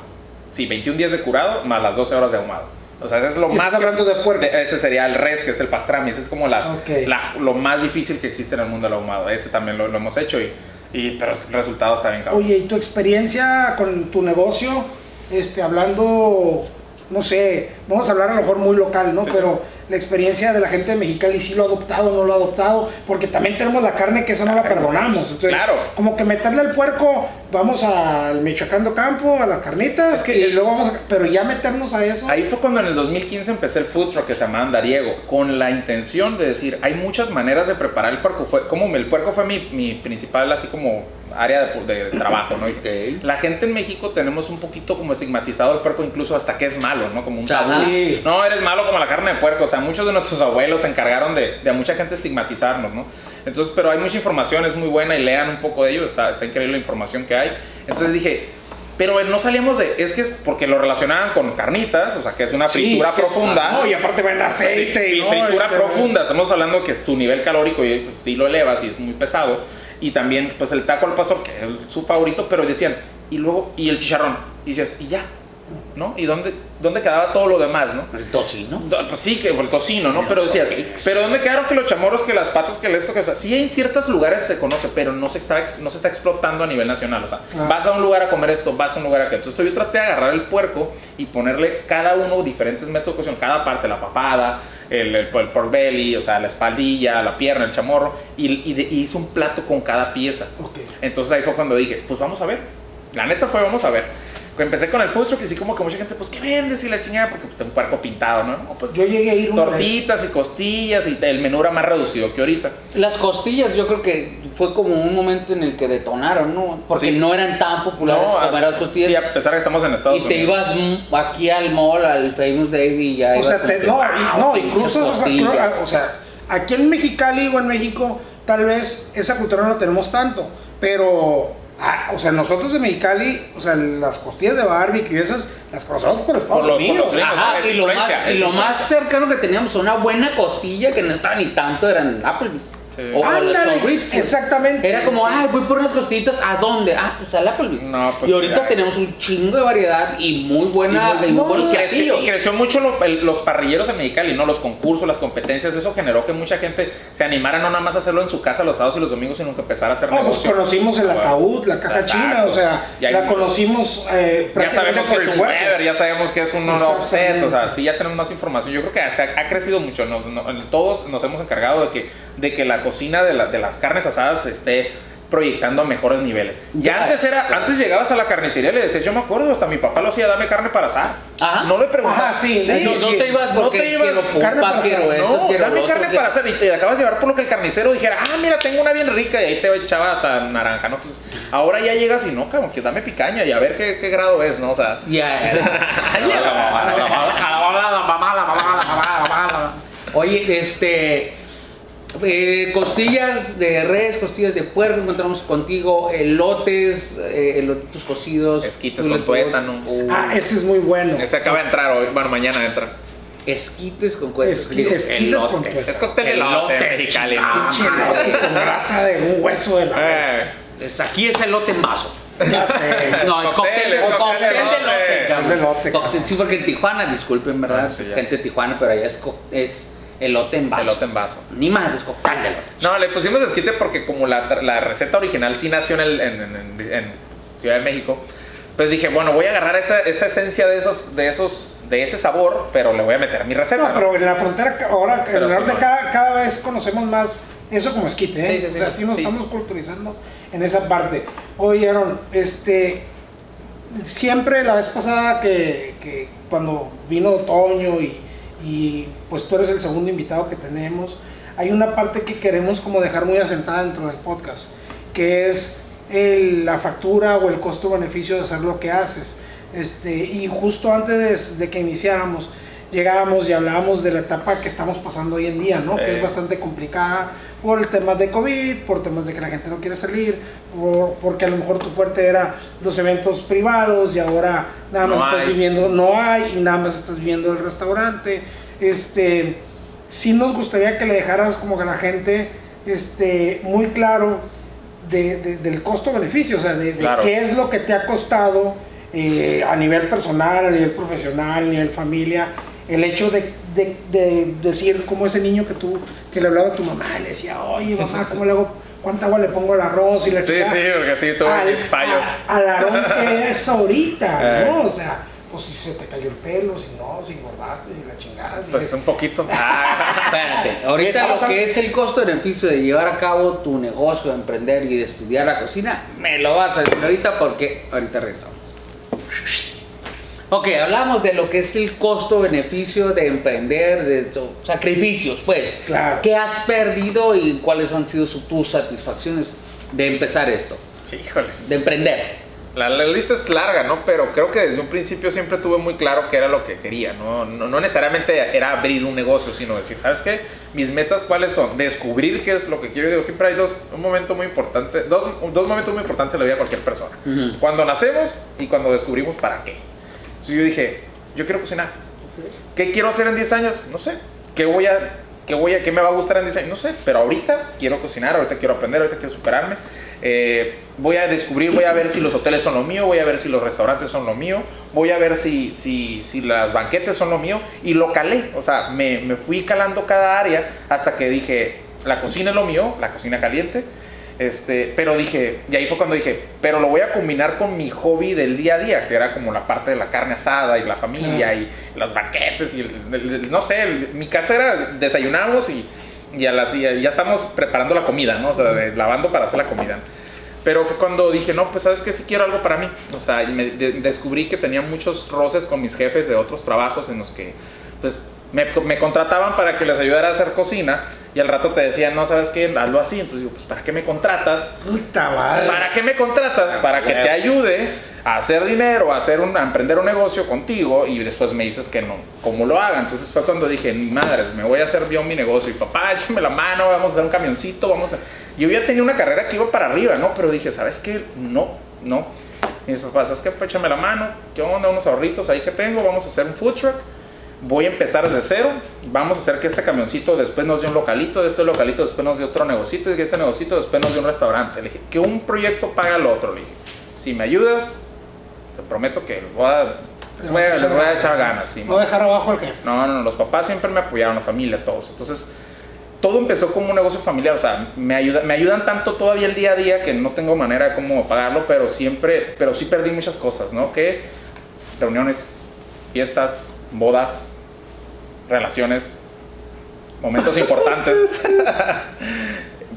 [SPEAKER 1] Sí, 21 días de curado más las 12 horas de ahumado. O sea, ese es lo más.
[SPEAKER 3] estás hablando de puerco.
[SPEAKER 1] ese sería el res, que es el pastrami. Ese es como la,
[SPEAKER 3] Ok.
[SPEAKER 1] la- lo más difícil que existe en el mundo del ahumado. Ese también lo, lo hemos hecho y, y pero el resultado está bien cabrón.
[SPEAKER 3] Oye, ¿y tu experiencia con tu negocio? Este, hablando, no sé, vamos a hablar a lo mejor muy local, ¿no?
[SPEAKER 1] Sí,
[SPEAKER 3] Pero la experiencia de la gente de Mexicali, si lo ha adoptado o no lo ha adoptado, porque también tenemos la carne que esa no la perdonamos. Entonces,
[SPEAKER 1] Claro.
[SPEAKER 3] como que meterle al puerco, vamos al Michoacán do Campo, a las carnitas,
[SPEAKER 1] Es que
[SPEAKER 3] y
[SPEAKER 1] es-
[SPEAKER 3] luego vamos a, pero ya meternos a eso.
[SPEAKER 1] Ahí fue cuando en el 2015 empecé el food truck que se llamaba Andariego, con la intención de decir, hay muchas maneras de preparar el puerco. Fue, como el puerco fue mi, mi principal, así como área de, de trabajo, ¿no? Y
[SPEAKER 2] Ok.
[SPEAKER 1] La gente en México tenemos un poquito como estigmatizado el puerco, incluso hasta que es malo, ¿no? Como un
[SPEAKER 2] Ajá.
[SPEAKER 1] tabú.
[SPEAKER 3] Sí.
[SPEAKER 1] No, eres malo como la carne de puerco. O sea, muchos de nuestros abuelos se encargaron de, de a mucha gente estigmatizarnos, ¿no? Entonces, pero hay mucha información, es muy buena y lean un poco de ello, está, está increíble la información que hay. Entonces dije, pero no salíamos de, es que es porque lo relacionaban con carnitas, o sea, que es una
[SPEAKER 3] Sí,
[SPEAKER 1] fritura
[SPEAKER 3] es-
[SPEAKER 1] profunda.
[SPEAKER 3] No, y aparte va en aceite.
[SPEAKER 1] Sí,
[SPEAKER 3] y no,
[SPEAKER 1] fritura
[SPEAKER 3] y-
[SPEAKER 1] profunda, estamos hablando que su nivel calórico y pues, sí lo elevas y es muy pesado. Y también, pues el taco al pastor, que es su favorito, pero decían, y luego, y el chicharrón. Y dices, y ya. ¿No? ¿Y dónde, dónde quedaba todo lo demás, no?
[SPEAKER 2] El tocino.
[SPEAKER 1] No, Pues sí, que el tocino, ¿no? Pero decías, pero ¿dónde quedaron que los chamorros, que las patas, que el esto, que o sea, sí en ciertos lugares se conoce, pero no se está, no se está explotando a nivel nacional, o sea,
[SPEAKER 3] Ah.
[SPEAKER 1] vas a un lugar a comer esto, vas a un lugar a que entonces yo traté de agarrar el puerco y ponerle cada uno diferentes métodos de cocción, cada parte, la papada, el, el, el pork belly, o sea, la espaldilla, la pierna, el chamorro, y, y de- y hice un plato con cada pieza.
[SPEAKER 3] Ok.
[SPEAKER 1] Entonces ahí fue cuando dije, pues vamos a ver. La neta fue, vamos a ver. Empecé con el food truck y sí como que mucha gente, pues, ¿qué vendes? Y la chingada, porque pues tengo un puerco pintado, ¿no? No, pues,
[SPEAKER 3] Yo llegué a ir
[SPEAKER 1] tortitas y costillas y el menú era más reducido que ahorita.
[SPEAKER 2] Las costillas yo creo que fue como un momento en el que detonaron, ¿no? Porque
[SPEAKER 1] Sí.
[SPEAKER 2] no eran tan populares comer las costillas.
[SPEAKER 1] Sí, a pesar de que estamos en Estados
[SPEAKER 2] y te
[SPEAKER 1] Unidos.
[SPEAKER 2] ibas aquí al mall, al Famous Day y ya
[SPEAKER 3] O
[SPEAKER 2] ibas
[SPEAKER 3] sea,
[SPEAKER 2] como
[SPEAKER 3] te-
[SPEAKER 2] que,
[SPEAKER 3] no,
[SPEAKER 2] "Wow,
[SPEAKER 3] y- no, incluso, o sea,
[SPEAKER 2] costillas".
[SPEAKER 3] creo- o sea, aquí en Mexicali o en México, tal vez esa cultura no la tenemos tanto, pero, ah, o sea, nosotros de Mexicali, o sea, las costillas de barbecue y esas, las conocemos por Estados
[SPEAKER 1] Por lo- por
[SPEAKER 3] Unidos.
[SPEAKER 2] Ajá,
[SPEAKER 1] es
[SPEAKER 2] y lo, más, y lo más cercano que teníamos a una buena costilla que no estaba ni tanto eran Applebee's.
[SPEAKER 1] Sí.
[SPEAKER 2] O,
[SPEAKER 3] Ándale, exactamente.
[SPEAKER 2] Era como,
[SPEAKER 3] Sí.
[SPEAKER 2] ay, voy por unas costillitas, ¿a dónde? Ah, pues al Applebee's.
[SPEAKER 1] No, pues,
[SPEAKER 2] y ahorita
[SPEAKER 1] ya.
[SPEAKER 2] tenemos un chingo de variedad y muy buena,
[SPEAKER 1] Y muy-
[SPEAKER 2] y muy
[SPEAKER 3] no,
[SPEAKER 2] buenos
[SPEAKER 1] Creció, creció mucho lo- el- los parrilleros en Mexicali, ¿no? Los concursos, las competencias, eso generó que mucha gente se animara no nada más a hacerlo en su casa los sábados y los domingos, sino que empezara a hacer
[SPEAKER 3] No, pues conocimos el ataúd, la caja
[SPEAKER 1] Exacto.
[SPEAKER 3] china, o sea, la conocimos eh,
[SPEAKER 1] Ya sabemos que es un. Weber, ya sabemos que es un offset, o sea, sí ya tenemos más información. Yo creo que ha, ha crecido mucho, nos- no- todos nos hemos encargado de que, de que la cocina de, la- de las carnes asadas esté proyectando a mejores niveles. Ya
[SPEAKER 2] Ya,
[SPEAKER 1] antes era,
[SPEAKER 2] ya.
[SPEAKER 1] antes llegabas a la carnicería y le decías, yo me acuerdo, hasta mi papá lo hacía, dame carne para asar.
[SPEAKER 2] Ajá.
[SPEAKER 1] No le preguntaba.
[SPEAKER 3] Ajá, sí,
[SPEAKER 2] no, no te ibas
[SPEAKER 1] no te ibas,
[SPEAKER 3] carne para asar.
[SPEAKER 1] no, dame carne para hacer y te dejabas llevar por lo que el carnicero dijera, ah, mira, tengo una bien rica y ahí te echaba hasta naranja, ¿no? Entonces, ahora ya llegas y no, cabrón, que dame picaña y a ver qué, qué grado es, ¿no? O sea,
[SPEAKER 2] Oye, este. Eh, costillas de res, costillas de puerco, encontramos contigo elotes, eh, elotitos cocidos.
[SPEAKER 1] Esquites con tuétano.
[SPEAKER 2] uh,
[SPEAKER 3] Ah, ese es muy bueno.
[SPEAKER 1] Ese acaba de entrar hoy, bueno, mañana entra.
[SPEAKER 2] esquites con cuetes.
[SPEAKER 3] Esqui-
[SPEAKER 2] digo,
[SPEAKER 3] esquites
[SPEAKER 2] elotes.
[SPEAKER 3] con cuetes.
[SPEAKER 1] Es cóctel elote, Mexicali.
[SPEAKER 2] Ah,
[SPEAKER 3] Pinche elote con grasa de un hueso de la res.
[SPEAKER 1] Eh,
[SPEAKER 2] aquí es elote en vaso.
[SPEAKER 3] Ya sé.
[SPEAKER 2] No, es
[SPEAKER 1] Cóctel, es
[SPEAKER 2] cóctel,
[SPEAKER 1] cóctel
[SPEAKER 2] de elote. Cóctel, sí, porque en Tijuana, disculpen, ¿verdad?
[SPEAKER 1] Ah, sí.
[SPEAKER 2] Gente de Tijuana, pero allá es, es elote en vaso.
[SPEAKER 1] elote en vaso.
[SPEAKER 2] Ni más, es cóctel de elote.
[SPEAKER 1] No, le pusimos esquite porque como la, la receta original sí nació en, el- en- en- en- en Ciudad de México, pues dije, bueno, voy a agarrar esa, esa esencia de esos, de esos, de ese sabor, pero le voy a meter mi receta.
[SPEAKER 3] No,
[SPEAKER 1] ¿no?
[SPEAKER 3] pero en la frontera ahora,
[SPEAKER 1] Pero
[SPEAKER 3] en el
[SPEAKER 1] sí,
[SPEAKER 3] norte
[SPEAKER 1] no.
[SPEAKER 3] cada, cada vez conocemos más eso como esquite, ¿eh?
[SPEAKER 1] Sí, sí, sí.
[SPEAKER 3] O sea, sí nos
[SPEAKER 1] Sí,
[SPEAKER 3] estamos
[SPEAKER 1] sí.
[SPEAKER 3] culturizando en esa parte. Oye, Aaron, este, siempre la vez pasada que, que cuando vino Toño y, y pues tú eres el segundo invitado que tenemos, hay una parte que queremos como dejar muy asentada dentro del podcast, que es la factura o el costo-beneficio de hacer lo que haces. Este, y justo antes de que iniciáramos, llegábamos y hablábamos de la etapa que estamos pasando hoy en día, ¿no? Que es bastante complicada por el tema de COVID, por temas de que la gente no quiere salir, por- porque a lo mejor tu fuerte era los eventos privados y ahora nada más
[SPEAKER 1] No
[SPEAKER 3] estás
[SPEAKER 1] hay.
[SPEAKER 3] viviendo, no hay y nada más estás viviendo el restaurante. Este, sí nos gustaría que le dejaras como que a la gente este, muy claro de- de- del costo-beneficio, o sea, de, de
[SPEAKER 1] Claro.
[SPEAKER 3] qué es lo que te ha costado eh, a nivel personal, a nivel profesional, a nivel familia, el hecho de, de- de decir como ese niño que tú, que le hablaba a tu mamá, y le decía, oye mamá, ¿cómo le hago? ¿Cuánta agua le pongo al arroz? Y la
[SPEAKER 1] Sí,
[SPEAKER 3] chingada?
[SPEAKER 1] sí, porque sí, tuve
[SPEAKER 3] al,
[SPEAKER 1] mis fallos.
[SPEAKER 3] a- al Aarón que es ahorita,
[SPEAKER 1] Eh.
[SPEAKER 3] ¿no? O sea, pues si se te cayó el pelo, si no, si engordaste, si la chingada, si
[SPEAKER 1] Pues un poquito.
[SPEAKER 2] Espérate, ahorita lo que es el costo-beneficio de llevar a cabo tu negocio, de emprender y de estudiar la cocina, me lo vas a decir ahorita porque ahorita regresamos. Ok, hablamos de lo que es el costo-beneficio de emprender, de so- sacrificios, pues.
[SPEAKER 3] Claro.
[SPEAKER 2] ¿Qué has perdido y cuáles han sido su- tus satisfacciones de empezar esto?
[SPEAKER 1] sí, híjole.
[SPEAKER 2] De emprender.
[SPEAKER 1] La, la lista es larga, ¿no? Pero creo que desde un principio siempre tuve muy claro qué era lo que quería, ¿no? No, no necesariamente era abrir un negocio, sino decir, ¿sabes qué? Mis metas, ¿cuáles son? Descubrir qué es lo que quiero. Digo, siempre hay dos, un momento muy importante, dos, dos momentos muy importantes en la vida de cualquier persona.
[SPEAKER 2] Ujú.
[SPEAKER 1] Cuando nacemos y cuando descubrimos para qué. Entonces yo dije, yo quiero cocinar. ¿Qué quiero hacer en 10 años? No sé. ¿Qué voy a, qué voy a, qué me va a gustar en 10 años? No sé. Pero ahorita quiero cocinar, ahorita quiero aprender, ahorita quiero superarme. eh, voy a descubrir, voy a ver si los hoteles son lo mío, voy a ver si los restaurantes son lo mío, voy a ver si, si, si las banquetes son lo mío. Y lo calé, o sea, me, me fui calando cada área hasta que dije, la cocina es lo mío, la cocina caliente. Este, pero dije, y ahí fue cuando dije, pero lo voy a combinar con mi hobby del día a día, que era como la parte de la carne asada y la familia y las banquetes y el- el- el- no sé, mi casa era desayunamos y, y, a las, y ya estamos preparando la comida, ¿no? O sea, de- lavando para hacer la comida. Pero fue cuando dije, no, pues sabes que sí quiero algo para mí. O sea, y me de- descubrí que tenía muchos roces con mis jefes de otros trabajos en los que, pues, me, me contrataban para que les ayudara a hacer cocina y al rato te decían, no, sabes qué, hazlo así. Entonces digo, pues, ¿para qué me contratas?
[SPEAKER 3] Puta madre.
[SPEAKER 1] ¿Para qué me contratas? Para que te ayude a hacer dinero, a, hacer un, a emprender un negocio contigo y después me dices que no, cómo lo haga. Entonces fue cuando dije, "Ni madre, me voy a hacer yo mi negocio. Y papá, échame la mano, vamos a hacer un camioncito, vamos a... Yo ya tenía una carrera que iba para arriba, ¿no? Pero dije, ¿sabes qué? No, no. Y mis papás, ¿sabes qué? Pues échame la mano, ¿qué onda? Unos ahorritos ahí que tengo, vamos a hacer un food truck. Voy a empezar desde cero. Vamos a hacer que este camioncito después nos dé un localito, de este localito después nos dé otro negocito, que este negocito después nos dé un restaurante. Le dije, que un proyecto paga al otro. Le dije, si me ayudas, te prometo que les voy a, les voy a, les voy a echar ganas. sí,
[SPEAKER 3] No dejar abajo al jefe.
[SPEAKER 1] no, no, no, los papás siempre me apoyaron, la familia, todos. Entonces, todo empezó como un negocio familiar. O sea, me, ayuda, me ayudan tanto todavía el día a día que no tengo manera de cómo pagarlo, pero siempre, pero sí perdí muchas cosas, ¿no? Que reuniones, fiestas, bodas, relaciones, momentos importantes.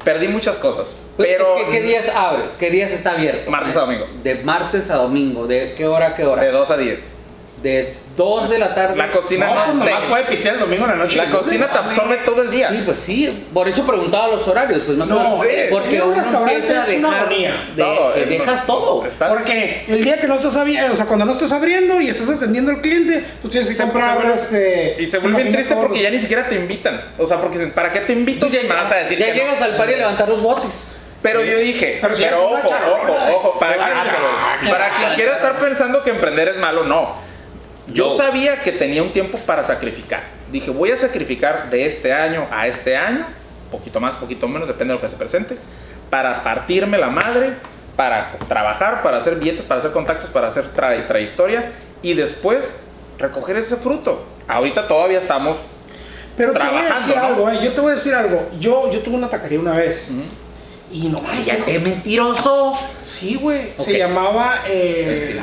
[SPEAKER 1] perdí muchas cosas.
[SPEAKER 2] Pues,
[SPEAKER 1] Pero
[SPEAKER 2] ¿Qué, qué días abres? ¿Qué días está abierto?
[SPEAKER 1] Martes a domingo.
[SPEAKER 2] De martes a domingo. ¿De qué hora a qué hora?
[SPEAKER 1] de 2 a 10.
[SPEAKER 2] De 2 de la tarde.
[SPEAKER 1] La cocina
[SPEAKER 3] No,
[SPEAKER 1] no,
[SPEAKER 3] nomás
[SPEAKER 1] te-
[SPEAKER 3] puede pistear el domingo en la noche.
[SPEAKER 1] la cocina te absorbe todo el día.
[SPEAKER 2] Sí, pues sí. Por eso preguntaba los horarios. Pues más o
[SPEAKER 3] No,
[SPEAKER 2] menos.
[SPEAKER 1] sí.
[SPEAKER 2] Porque
[SPEAKER 3] un restaurante es una
[SPEAKER 2] de-
[SPEAKER 1] Todo, el-
[SPEAKER 2] dejas todo.
[SPEAKER 1] Estás-
[SPEAKER 3] Porque el día que no estás abriendo, o sea, cuando no estás abriendo y estás atendiendo al cliente, tú tienes que
[SPEAKER 1] Se-
[SPEAKER 3] comprar
[SPEAKER 1] se vuelve-
[SPEAKER 3] este.
[SPEAKER 1] Y se vuelve triste porque ya ni siquiera te invitan. O sea, porque ¿para qué te invito si
[SPEAKER 2] ya,
[SPEAKER 1] me vas a decir
[SPEAKER 2] ya
[SPEAKER 1] que no?
[SPEAKER 2] llegas al par y a levantar los botes.
[SPEAKER 1] Pero yo dije,
[SPEAKER 3] Pero
[SPEAKER 1] pero, ojo, ojo, ojo, para, quien, para quien quiera estar pensando que emprender es malo, no. Yo
[SPEAKER 2] No.
[SPEAKER 1] sabía que tenía un tiempo para sacrificar. Dije, voy a sacrificar de este año a este año, poquito más, poquito menos, depende de lo que se presente, para partirme la madre, para trabajar, para hacer billetes, para hacer contactos, para hacer tra- trayectoria y después recoger ese fruto. Ahorita todavía estamos
[SPEAKER 3] Pero te voy a
[SPEAKER 1] trabajando,
[SPEAKER 3] decir
[SPEAKER 1] ¿no?
[SPEAKER 3] algo, eh, yo te voy a decir algo. Yo, yo tuve una taquería una vez. Y no mames,
[SPEAKER 2] Cállate, mentiroso.
[SPEAKER 3] Sí, güey. Se llamaba. Eh,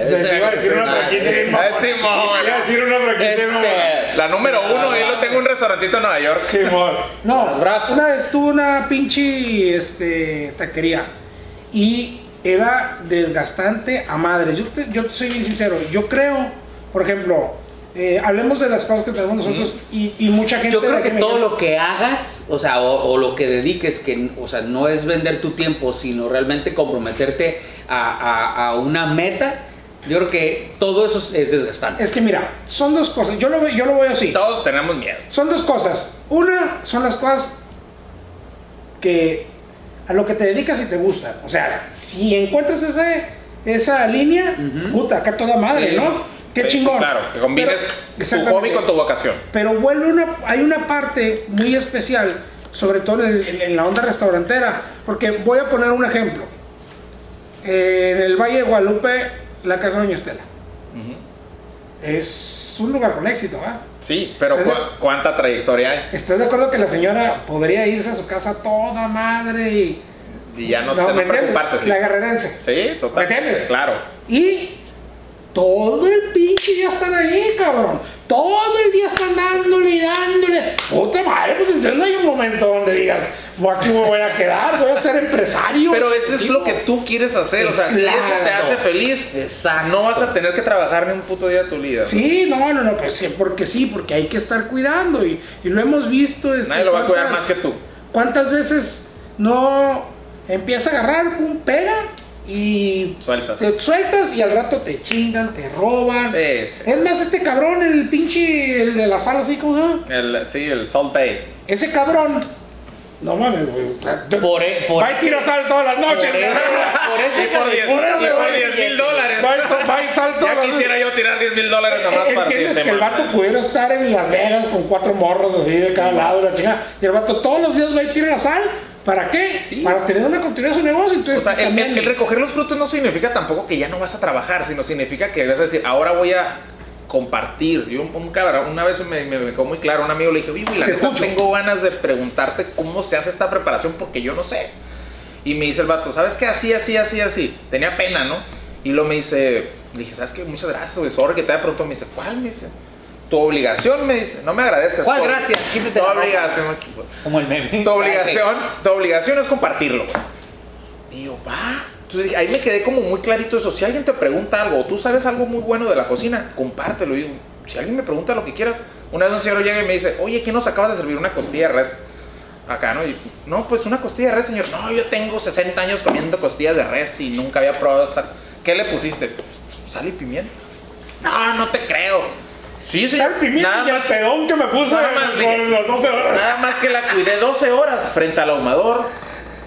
[SPEAKER 2] Este,
[SPEAKER 3] iba a decir una franquicia. Iba a decir una franquicia
[SPEAKER 1] La número uno, y lo tengo un restaurantito en Nueva York.
[SPEAKER 3] Simón. No, una vez tuve una pinche este, taquería y era desgastante a madres. Yo te, yo te soy bien sincero, yo creo, por ejemplo, eh, hablemos de las cosas que tenemos nosotros y, y mucha gente...
[SPEAKER 2] Yo creo que
[SPEAKER 3] me
[SPEAKER 2] todo
[SPEAKER 3] llama-
[SPEAKER 2] lo que hagas, o sea, o, o lo que dediques, que, o sea, no es vender tu tiempo, sino realmente comprometerte a, a- a una meta, yo creo que todo eso es- es desgastante.
[SPEAKER 3] Es que mira, son dos cosas, yo lo, yo lo voy así.
[SPEAKER 1] Todos tenemos miedo.
[SPEAKER 3] Son dos cosas. Una son las cosas que a lo que te dedicas y te gustan. O sea, si encuentras ese, esa línea, puta, acá toda madre,
[SPEAKER 1] Sí,
[SPEAKER 3] ¿no? Qué
[SPEAKER 1] sí,
[SPEAKER 3] chingón.
[SPEAKER 1] Claro, que combines
[SPEAKER 3] Pero-
[SPEAKER 1] tu hobby con tu vocación.
[SPEAKER 3] Pero vuelve una, hay una parte muy especial, sobre todo en, el- en la onda restaurantera, porque voy a poner un ejemplo. Eh, en el Valle de Guadalupe, la casa de Doña Estela. Es un lugar con éxito, ¿ah?
[SPEAKER 1] Sí, pero
[SPEAKER 3] Es
[SPEAKER 1] ¿cu-
[SPEAKER 3] de-
[SPEAKER 1] ¿cuánta trayectoria hay?
[SPEAKER 3] ¿Estás de acuerdo que la señora podría irse a su casa toda madre y...
[SPEAKER 1] Y ya no,
[SPEAKER 3] ¿me
[SPEAKER 1] te no preocuparse. Sí,
[SPEAKER 3] La guerrerense.
[SPEAKER 1] sí. Claro.
[SPEAKER 3] Y todo el pinche día están ahí, cabrón. Todo el día están dándole y dándole. Puta madre, pues entonces no hay un momento donde digas, "Bueno, aquí me voy a quedar, voy a ser empresario.
[SPEAKER 1] Pero eso es lo que tú quieres hacer. O sea, si eso te hace feliz,
[SPEAKER 2] Exacto.
[SPEAKER 1] no vas a tener que trabajar ni un puto día de tu vida.
[SPEAKER 3] Sí, no, no, no, pues sí, porque sí, porque hay que estar cuidando y, y lo hemos visto. este,
[SPEAKER 1] Nadie lo va a cuidar más que tú.
[SPEAKER 3] ¿Cuántas veces no empieza a agarrar un pega y
[SPEAKER 1] Sueltas.
[SPEAKER 3] te sueltas y al rato te chingan, te roban?
[SPEAKER 1] Sí, sí.
[SPEAKER 3] Es más, este cabrón, el pinche, el de la sala, así como, ¿no?
[SPEAKER 1] El, sí, el Salt Bay.
[SPEAKER 3] ese cabrón, no mames, güey. o sea,
[SPEAKER 2] Por, e- por,
[SPEAKER 3] va y tira sal todas las noches.
[SPEAKER 2] por ese, por ese
[SPEAKER 1] Y por 10
[SPEAKER 3] Por eso, güey.
[SPEAKER 1] mil dólares.
[SPEAKER 3] Va y- va y sal todas
[SPEAKER 1] Ya quisiera yo tirar 10 mil dólares nomás para
[SPEAKER 3] Entiendes que el vato pudiera estar en Las Vegas con cuatro morros así de cada lado, la chica. Y el vato todos los días va y tira la sal ¿Para qué?
[SPEAKER 1] Sí.
[SPEAKER 3] Para tener una continuidad de su negocio.
[SPEAKER 1] O
[SPEAKER 3] Entonces,
[SPEAKER 1] sea, el,
[SPEAKER 3] también-
[SPEAKER 1] el- el recoger los frutos no significa tampoco que ya no vas a trabajar, sino significa que vas a decir, ahora voy a compartir. Yo, un, un cabrón, una vez me, me, me quedó muy claro, un amigo le dije, oye, güey, la neta tengo ganas de preguntarte cómo se hace esta preparación porque yo no sé. Y me dice el vato, ¿sabes qué? Así, así, así, así. Tenía pena, ¿no? Y luego me dice, le dije, ¿sabes qué? Muchas gracias, güey, sorry que te haya preguntado. Me dice, ¿cuál? Me dice, tu obligación, me dice, no me agradezcas.
[SPEAKER 2] ¿Cuál gracias? Quítate
[SPEAKER 1] Tu
[SPEAKER 2] la ropa.
[SPEAKER 1] obligación.
[SPEAKER 2] Como el meme.
[SPEAKER 1] Tu obligación, tu obligación es compartirlo. Y yo, va. Entonces ahí me quedé como muy clarito eso. Si alguien te pregunta algo, o tú sabes algo muy bueno de la cocina, compártelo. Y digo, si alguien me pregunta lo que quieras, una vez un señor llega y me dice, oye, ¿qué nos acabas de servir? Una costilla de res. Acá, ¿no? Y, no, pues una costilla de res, señor. No, yo tengo 60 años comiendo costillas de res y nunca había probado esta. ¿Qué le pusiste? Sal y pimienta. No, no te creo. Sí, Nada
[SPEAKER 3] y el
[SPEAKER 1] más-
[SPEAKER 3] pedón que me puse
[SPEAKER 1] Nada más,
[SPEAKER 3] con
[SPEAKER 1] dije,
[SPEAKER 3] las 12 horas.
[SPEAKER 1] Nada más que la cuidé 12 horas frente al ahumador,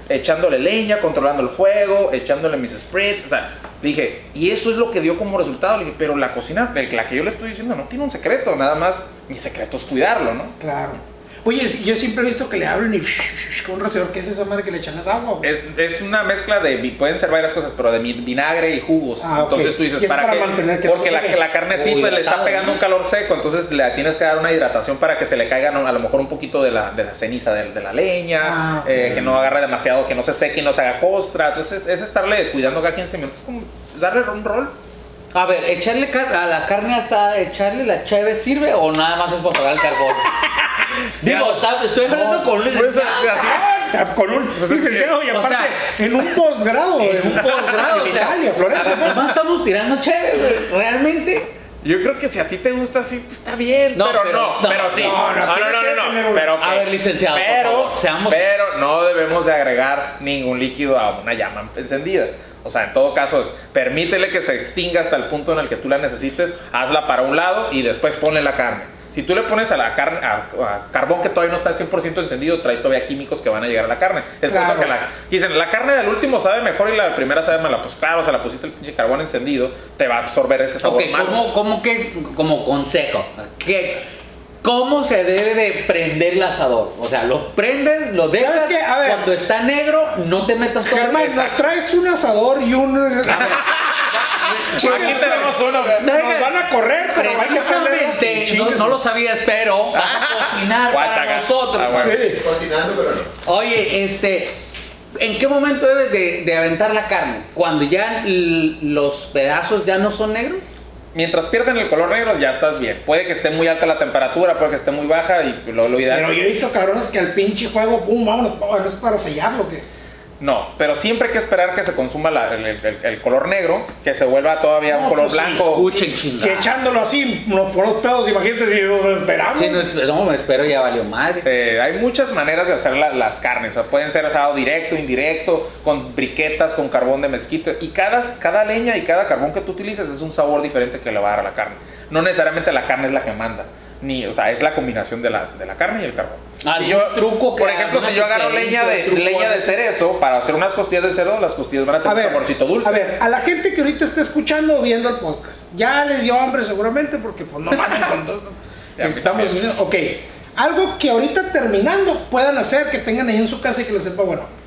[SPEAKER 1] echándole leña, controlando el fuego, echándole mis spritz. O sea, dije, y eso es lo que dio como resultado. Le dije, pero la cocina, la que yo le estoy diciendo, no tiene un secreto. Nada más, mi secreto es cuidarlo, ¿no?
[SPEAKER 3] Claro. Oye, yo siempre he visto que le abren y con un rociador, ¿qué es esa madre que le echan esa agua? güey?
[SPEAKER 1] Es, es una mezcla de, pueden ser varias cosas, pero de vinagre y jugos.
[SPEAKER 3] Ah, ok.
[SPEAKER 1] Entonces tú dices,
[SPEAKER 3] es
[SPEAKER 1] ¿para,
[SPEAKER 3] para
[SPEAKER 1] qué?
[SPEAKER 3] mantener que
[SPEAKER 1] Porque la, la carne sí, pues le está pegando
[SPEAKER 2] ¿no?
[SPEAKER 1] un calor seco, entonces le tienes que dar una hidratación para que se le caiga ¿no? a lo mejor un poquito de la, de la ceniza de, de la leña,
[SPEAKER 3] Ah,
[SPEAKER 1] eh, que no agarre demasiado, que no se seque y no se haga costra. Entonces es estarle cuidando cada 15 minutos, como darle un rol.
[SPEAKER 2] A ver, echarle car- a la carne asada, echarle la cheve, ¿sirve o nada más es para pagar el carbón? Digo, estoy hablando con un
[SPEAKER 1] Pues,
[SPEAKER 2] licenciado.
[SPEAKER 3] Ah, Con un
[SPEAKER 1] Pues
[SPEAKER 3] licenciado y
[SPEAKER 2] o
[SPEAKER 3] aparte
[SPEAKER 2] sea,
[SPEAKER 3] en un posgrado, en un posgrado en Italia, Florencia.
[SPEAKER 2] nomás estamos tirando cheve. Realmente.
[SPEAKER 1] Yo creo que si a ti te gusta así, pues está bien.
[SPEAKER 2] No,
[SPEAKER 1] pero,
[SPEAKER 2] pero-
[SPEAKER 1] no,
[SPEAKER 2] no,
[SPEAKER 1] pero sí.
[SPEAKER 3] no,
[SPEAKER 1] No,
[SPEAKER 3] no,
[SPEAKER 1] no, no, no, no, Pero,
[SPEAKER 2] A ver, licenciado, por
[SPEAKER 1] pero,
[SPEAKER 2] favor, seamos-
[SPEAKER 1] pero no debemos de agregar ningún líquido a una llama encendida. O sea, en todo caso, es, permítele que se extinga hasta el punto en el que tú la necesites, hazla para un lado y después ponle la carne. Si tú le pones a la carne, a, a carbón que todavía no está 100% encendido, trae todavía químicos que van a llegar a la carne. Es
[SPEAKER 3] Claro.
[SPEAKER 1] que la, dicen, la carne del último sabe mejor y la primera sabe mala. Pues claro, o sea, la pusiste el pinche carbón encendido, te va a absorber ese sabor
[SPEAKER 2] Ok,
[SPEAKER 1] malo.
[SPEAKER 2] ¿cómo, cómo que, como consejo? ¿qué, ¿Cómo se debe de prender el asador? O sea, lo prendes, lo dejas.
[SPEAKER 3] ¿Sabes qué? A ver.
[SPEAKER 2] Cuando está negro, no te metas todo.
[SPEAKER 3] Germán, nos traes un asador y un.
[SPEAKER 1] Aquí tenemos uno.
[SPEAKER 3] Nos van a correr, pero hay que
[SPEAKER 2] Precisamente, no, no lo sabías, pero vas a cocinar para nosotros.
[SPEAKER 1] Ah, bueno.
[SPEAKER 3] Sí.
[SPEAKER 4] Cocinando, pero no.
[SPEAKER 2] Oye, este, ¿en qué momento debes de, de aventar la carne? ¿Cuando ya los pedazos ya no son negros?
[SPEAKER 1] Mientras pierden el color negro, ya estás bien. Puede que esté muy alta la temperatura, puede que esté muy baja y lo, lo ideal
[SPEAKER 3] Pero yo he visto cabrones que al pinche juego, pum, vámonos, es para sellarlo. Que...
[SPEAKER 1] No, pero siempre hay que esperar que se consuma la- el, el- el color negro, que se vuelva todavía un color
[SPEAKER 3] pues sí,
[SPEAKER 1] blanco.
[SPEAKER 2] escuchen,
[SPEAKER 3] Si
[SPEAKER 2] chingada.
[SPEAKER 3] echándolo así, no, por los pedos, imagínate si nos esperamos.
[SPEAKER 2] Sí, no, no, me espero, ya valió madre.
[SPEAKER 1] Sí, hay muchas maneras de hacer la- las carnes. O sea, pueden ser asado directo, indirecto, con briquetas, con carbón de mezquite. Y cada, cada leña y cada carbón que tú utilices es un sabor diferente que le va a dar a la carne. No necesariamente la carne es la que manda. Ni, o sea, es la combinación de la, de la carne y el carbón.
[SPEAKER 2] ¿Algún
[SPEAKER 1] Si yo,
[SPEAKER 2] truco
[SPEAKER 1] por ejemplo, si yo agarro leña de, leña de cerezo para hacer unas costillas de cerdo, las costillas van a
[SPEAKER 3] A
[SPEAKER 1] tener
[SPEAKER 3] ver,
[SPEAKER 1] un saborcito dulce.
[SPEAKER 3] a ver, a la gente que ahorita está escuchando o viendo el podcast, ya les dio hambre seguramente porque pues no mames con todo estamos. Ok, algo que ahorita terminando puedan hacer, que tengan ahí en su casa y que les sepa bueno.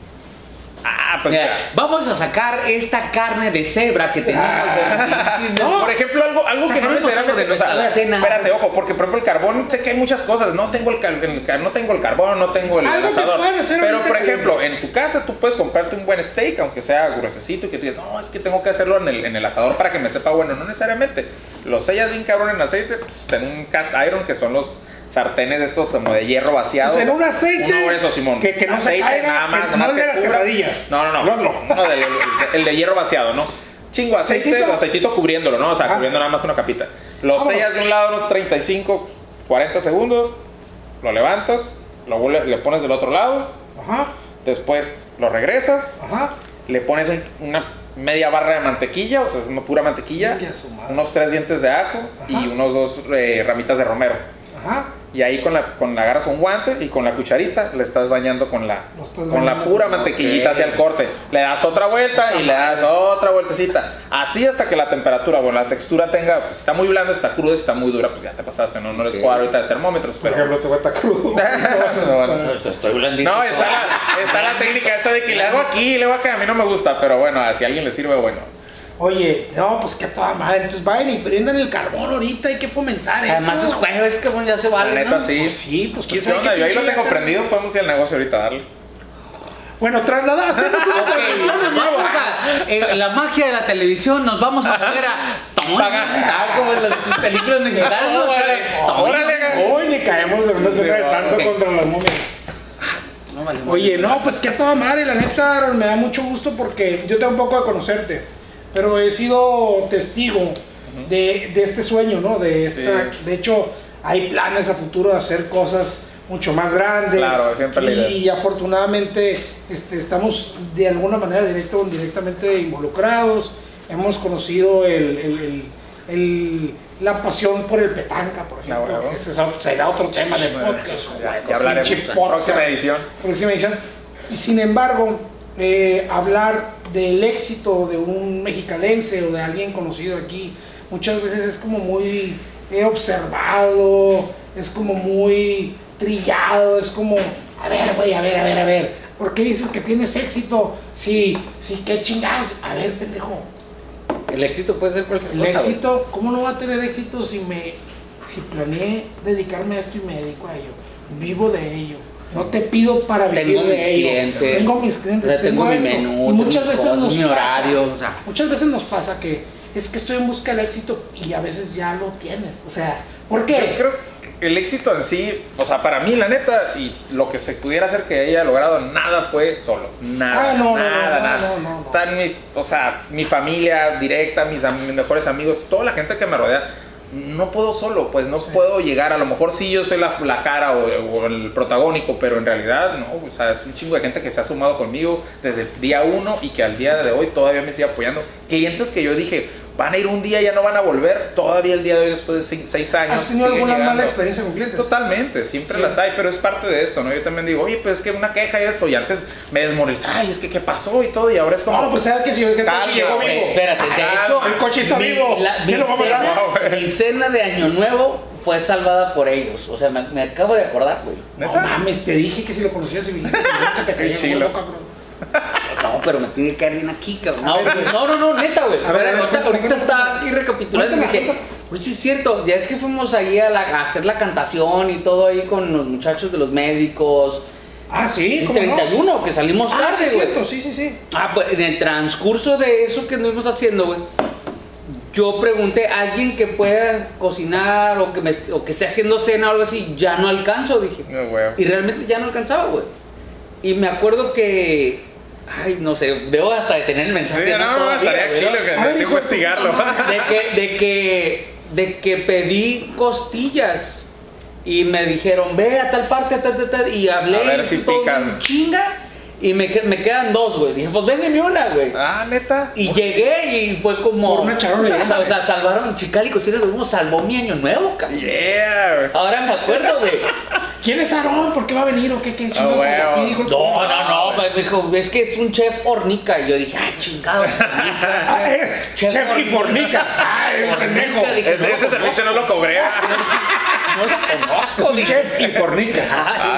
[SPEAKER 1] Pues
[SPEAKER 2] Mira, vamos a sacar esta carne de cebra que tenemos.
[SPEAKER 3] Ah.
[SPEAKER 2] no,
[SPEAKER 1] Por ejemplo, algo, algo que no necesariamente.
[SPEAKER 2] de
[SPEAKER 1] o sea,
[SPEAKER 2] nuestra cena.
[SPEAKER 1] espérate, ojo, porque por ejemplo el carbón, sé que hay muchas cosas. No tengo el, car- el car- no tengo el carbón, no tengo el
[SPEAKER 3] Algo
[SPEAKER 1] asador. Pero por ejemplo, en tu casa tú puedes comprarte un buen steak, aunque sea gruesecito, y que tú digas, no, es que tengo que hacerlo en el, en el asador para que me sepa bueno. No necesariamente. Lo sellas bien cabrón en aceite, pues, ten un cast iron, que son los sartenes estos como de hierro vaciado.
[SPEAKER 3] O sea, en un aceite
[SPEAKER 1] Uno grueso, Simón.
[SPEAKER 3] que- que no se caiga,
[SPEAKER 1] nada más, nada
[SPEAKER 3] no
[SPEAKER 1] más
[SPEAKER 3] de
[SPEAKER 1] que
[SPEAKER 3] las
[SPEAKER 1] cubra.
[SPEAKER 3] quesadillas.
[SPEAKER 1] No, no, no.
[SPEAKER 3] El otro.
[SPEAKER 1] No, del- el, el de hierro vaciado, ¿no? Chingo aceite,
[SPEAKER 3] ¿Aceitito?
[SPEAKER 1] aceitito cubriéndolo, ¿no? O sea,
[SPEAKER 3] Ah.
[SPEAKER 1] cubriendo nada más una capita. Lo
[SPEAKER 3] Vámonos.
[SPEAKER 1] sellas de un lado unos 35, 40 segundos, lo levantas, lo le pones del otro lado,
[SPEAKER 3] Ajá,
[SPEAKER 1] después lo regresas,
[SPEAKER 3] ajá.
[SPEAKER 1] le pones un- una media barra de mantequilla, o sea, es una pura mantequilla, unos tres dientes de ajo y unos dos eh, ramitas de romero.
[SPEAKER 3] Ajá.
[SPEAKER 1] Y ahí con la, con la agarras un guante y con la cucharita le estás bañando con la, con la pura mantequillita hacia el corte. Le das otra vuelta y le das otra vueltecita. Así hasta que la temperatura, bueno, la textura tenga, pues, si está muy blanda, está cruda, si está muy dura, pues ya te pasaste. No, no puedo dar ahorita de termómetros,
[SPEAKER 3] Por ejemplo, te voy a estar crudo.
[SPEAKER 2] Esto Estoy blandito.
[SPEAKER 1] No, está la, está la técnica esta de que le hago aquí y le hago acá. A mí no me gusta, pero bueno, si a alguien le sirve, bueno.
[SPEAKER 3] Oye, no, pues que a toda madre. Entonces vayan y prendan el carbón ahorita, hay que fomentar
[SPEAKER 2] Además
[SPEAKER 3] eso.
[SPEAKER 2] es jueves, que bueno, ya se vale.
[SPEAKER 1] La neta,
[SPEAKER 2] ¿no?
[SPEAKER 1] sí.
[SPEAKER 3] Pues sí, pues quién
[SPEAKER 1] ¿Qué
[SPEAKER 3] sabe
[SPEAKER 1] onda?
[SPEAKER 3] qué
[SPEAKER 1] Yo ahí lo tengo prendido, podemos ir al negocio ahorita a darle.
[SPEAKER 3] Bueno, trasladar, hacemos una
[SPEAKER 2] Ok,
[SPEAKER 3] transmisión de nuevo.
[SPEAKER 2] vamos a- en la magia de la televisión nos vamos a poner a como en las películas
[SPEAKER 3] ni caemos en una cena de santo contra las momias.
[SPEAKER 2] No, vale,
[SPEAKER 3] Oye, no, pues que a toda madre, la neta, Aaron, me da mucho gusto porque yo tengo un poco de conocerte, pero he sido testigo de, de este sueño, ¿no? De esta,
[SPEAKER 1] Sí.
[SPEAKER 3] de hecho, hay planes a futuro de hacer cosas mucho más grandes.
[SPEAKER 1] Claro, siempre la idea.
[SPEAKER 3] y, afortunadamente este, estamos de alguna manera directo o indirectamente involucrados. Hemos conocido el, el- el- el- la pasión por el petanca, por ejemplo.
[SPEAKER 1] huevo.
[SPEAKER 3] Ese es- será otro tema de podcast.
[SPEAKER 1] Ya, ya hablaremos.
[SPEAKER 3] podcast
[SPEAKER 1] Próxima edición.
[SPEAKER 3] próxima edición. Y sin embargo, eh, hablar del éxito de un mexicalense o de alguien conocido aquí, muchas veces es como muy observado, es como muy trillado, es como, a ver, güey, a ver, a ver, a ver, ¿por qué dices que tienes éxito? Sí, sí, qué chingados. A ver, pendejo,
[SPEAKER 2] El éxito puede ser cualquier
[SPEAKER 3] el
[SPEAKER 2] cosa.
[SPEAKER 3] éxito, ¿cómo no va a tener éxito si me si planeé dedicarme a esto y me dedico a ello? Vivo de ello. No te pido para vivir
[SPEAKER 2] Tengo
[SPEAKER 3] de
[SPEAKER 2] mis
[SPEAKER 3] ello.
[SPEAKER 2] clientes.
[SPEAKER 3] Tengo mis clientes,
[SPEAKER 2] O sea, tengo mi
[SPEAKER 3] esto.
[SPEAKER 2] menú,
[SPEAKER 3] Y muchas veces
[SPEAKER 2] cosas,
[SPEAKER 3] nos
[SPEAKER 2] mi
[SPEAKER 3] pasa,
[SPEAKER 2] horario, o sea.
[SPEAKER 3] muchas veces nos pasa que es que estoy en busca del éxito y a veces ya lo tienes. O sea, ¿por qué?
[SPEAKER 1] Yo creo que el éxito en sí, o sea, para mí, la neta, y lo que se pudiera hacer que haya logrado, nada fue solo. Nada.
[SPEAKER 3] Ah, no, no,
[SPEAKER 1] nada,
[SPEAKER 3] no,
[SPEAKER 1] nada.
[SPEAKER 3] no, no, no.
[SPEAKER 1] Están mis, o sea, mi familia directa, mis, mis mejores amigos, toda la gente que me rodea. No puedo solo, pues no
[SPEAKER 3] Sí.
[SPEAKER 1] puedo llegar. A lo mejor sí yo soy la, la cara o, o el protagónico, pero en realidad no. O sea, es un chingo de gente que se ha sumado conmigo desde el día uno y que al día de hoy todavía me sigue apoyando. Clientes que yo dije, van a ir un día y ya no van a volver. Todavía el día de hoy, después de seis, años.
[SPEAKER 3] ¿Has tenido alguna
[SPEAKER 1] llegando.
[SPEAKER 3] mala experiencia con clientes?
[SPEAKER 1] Totalmente, siempre
[SPEAKER 3] Sí.
[SPEAKER 1] las hay, pero es parte de esto, ¿no? Yo también digo, oye, pues es que una queja y esto, y antes me desmoralizaba, ay, es que qué pasó y todo, y ahora es como.
[SPEAKER 3] No, pues sabes que si yo es que el coche llegó vivo.
[SPEAKER 2] Espérate, de
[SPEAKER 1] Ah,
[SPEAKER 2] hecho,
[SPEAKER 3] el coche está
[SPEAKER 2] mi,
[SPEAKER 3] vivo.
[SPEAKER 2] la- mi
[SPEAKER 3] ¿Quién lo va a
[SPEAKER 2] cena,
[SPEAKER 3] matar?
[SPEAKER 1] No, güey.
[SPEAKER 2] mi cena de Año Nuevo fue salvada por ellos. O sea, me, me acabo de acordar, güey.
[SPEAKER 3] No mames, te dije que si lo conocías y viniste, te cabrón.
[SPEAKER 2] Pero me tiene que caer bien aquí, cabrón. No, güey, no, no, no, neta, güey.
[SPEAKER 3] A ver, a ver,
[SPEAKER 2] ahorita, ahorita estaba aquí recapitulando y dije, pues sí es cierto, ya es que fuimos ahí a, la- a hacer la cantación y todo ahí con los muchachos de los médicos.
[SPEAKER 3] Ah, sí,
[SPEAKER 2] Sí,
[SPEAKER 3] ¿cómo no?
[SPEAKER 2] 31, que salimos
[SPEAKER 3] Ah, sí,
[SPEAKER 2] tarde,
[SPEAKER 3] es
[SPEAKER 2] güey.
[SPEAKER 3] cierto, sí, sí, sí.
[SPEAKER 2] Ah, pues en el transcurso de eso que estuvimos haciendo, güey, yo pregunté a alguien que pueda cocinar o que, me, o que esté haciendo cena o algo así, ya no alcanzo, dije.
[SPEAKER 1] No, güey.
[SPEAKER 2] Y realmente ya no alcanzaba, güey. Y me acuerdo que, ay, no sé, debo hasta de tener el
[SPEAKER 1] Sí,
[SPEAKER 2] mensaje.
[SPEAKER 1] no, no,
[SPEAKER 2] Todavía,
[SPEAKER 1] estaría chido
[SPEAKER 2] ¿no?
[SPEAKER 1] que
[SPEAKER 3] de
[SPEAKER 1] investigarlo.
[SPEAKER 2] que, de que, de que pedí costillas y me dijeron, ve a tal parte, a tal, tal, tal, y hablé
[SPEAKER 1] A ver
[SPEAKER 2] y
[SPEAKER 1] si
[SPEAKER 2] todo
[SPEAKER 1] pican.
[SPEAKER 2] chinga y me, que- me quedan dos, güey. Dije, pues véndeme una, güey.
[SPEAKER 1] Ah, neta.
[SPEAKER 2] Y llegué y fue como.
[SPEAKER 3] Por una charola,
[SPEAKER 2] O sea, salvaron Chical y Cocinas de Humo, salvó mi año nuevo, cabrón.
[SPEAKER 1] Yeah, güey.
[SPEAKER 2] Ahora me acuerdo, güey.
[SPEAKER 3] ¿Quién es Aarón? ¿Por qué va a venir o qué? ¿Qué chingados
[SPEAKER 1] huevo.
[SPEAKER 3] es así? Dijo
[SPEAKER 2] No, no, no, me dijo, es que es un chef hornica. Y yo dije, ah, chingado.
[SPEAKER 3] Ah, es
[SPEAKER 2] Chef
[SPEAKER 3] Chef y
[SPEAKER 2] Fornica.
[SPEAKER 3] Ah, es pendejo.
[SPEAKER 1] Ese,
[SPEAKER 2] no
[SPEAKER 1] servicio no lo cobré.
[SPEAKER 2] No lo conozco,
[SPEAKER 3] Es un
[SPEAKER 2] dije.
[SPEAKER 3] Chef y Fornica.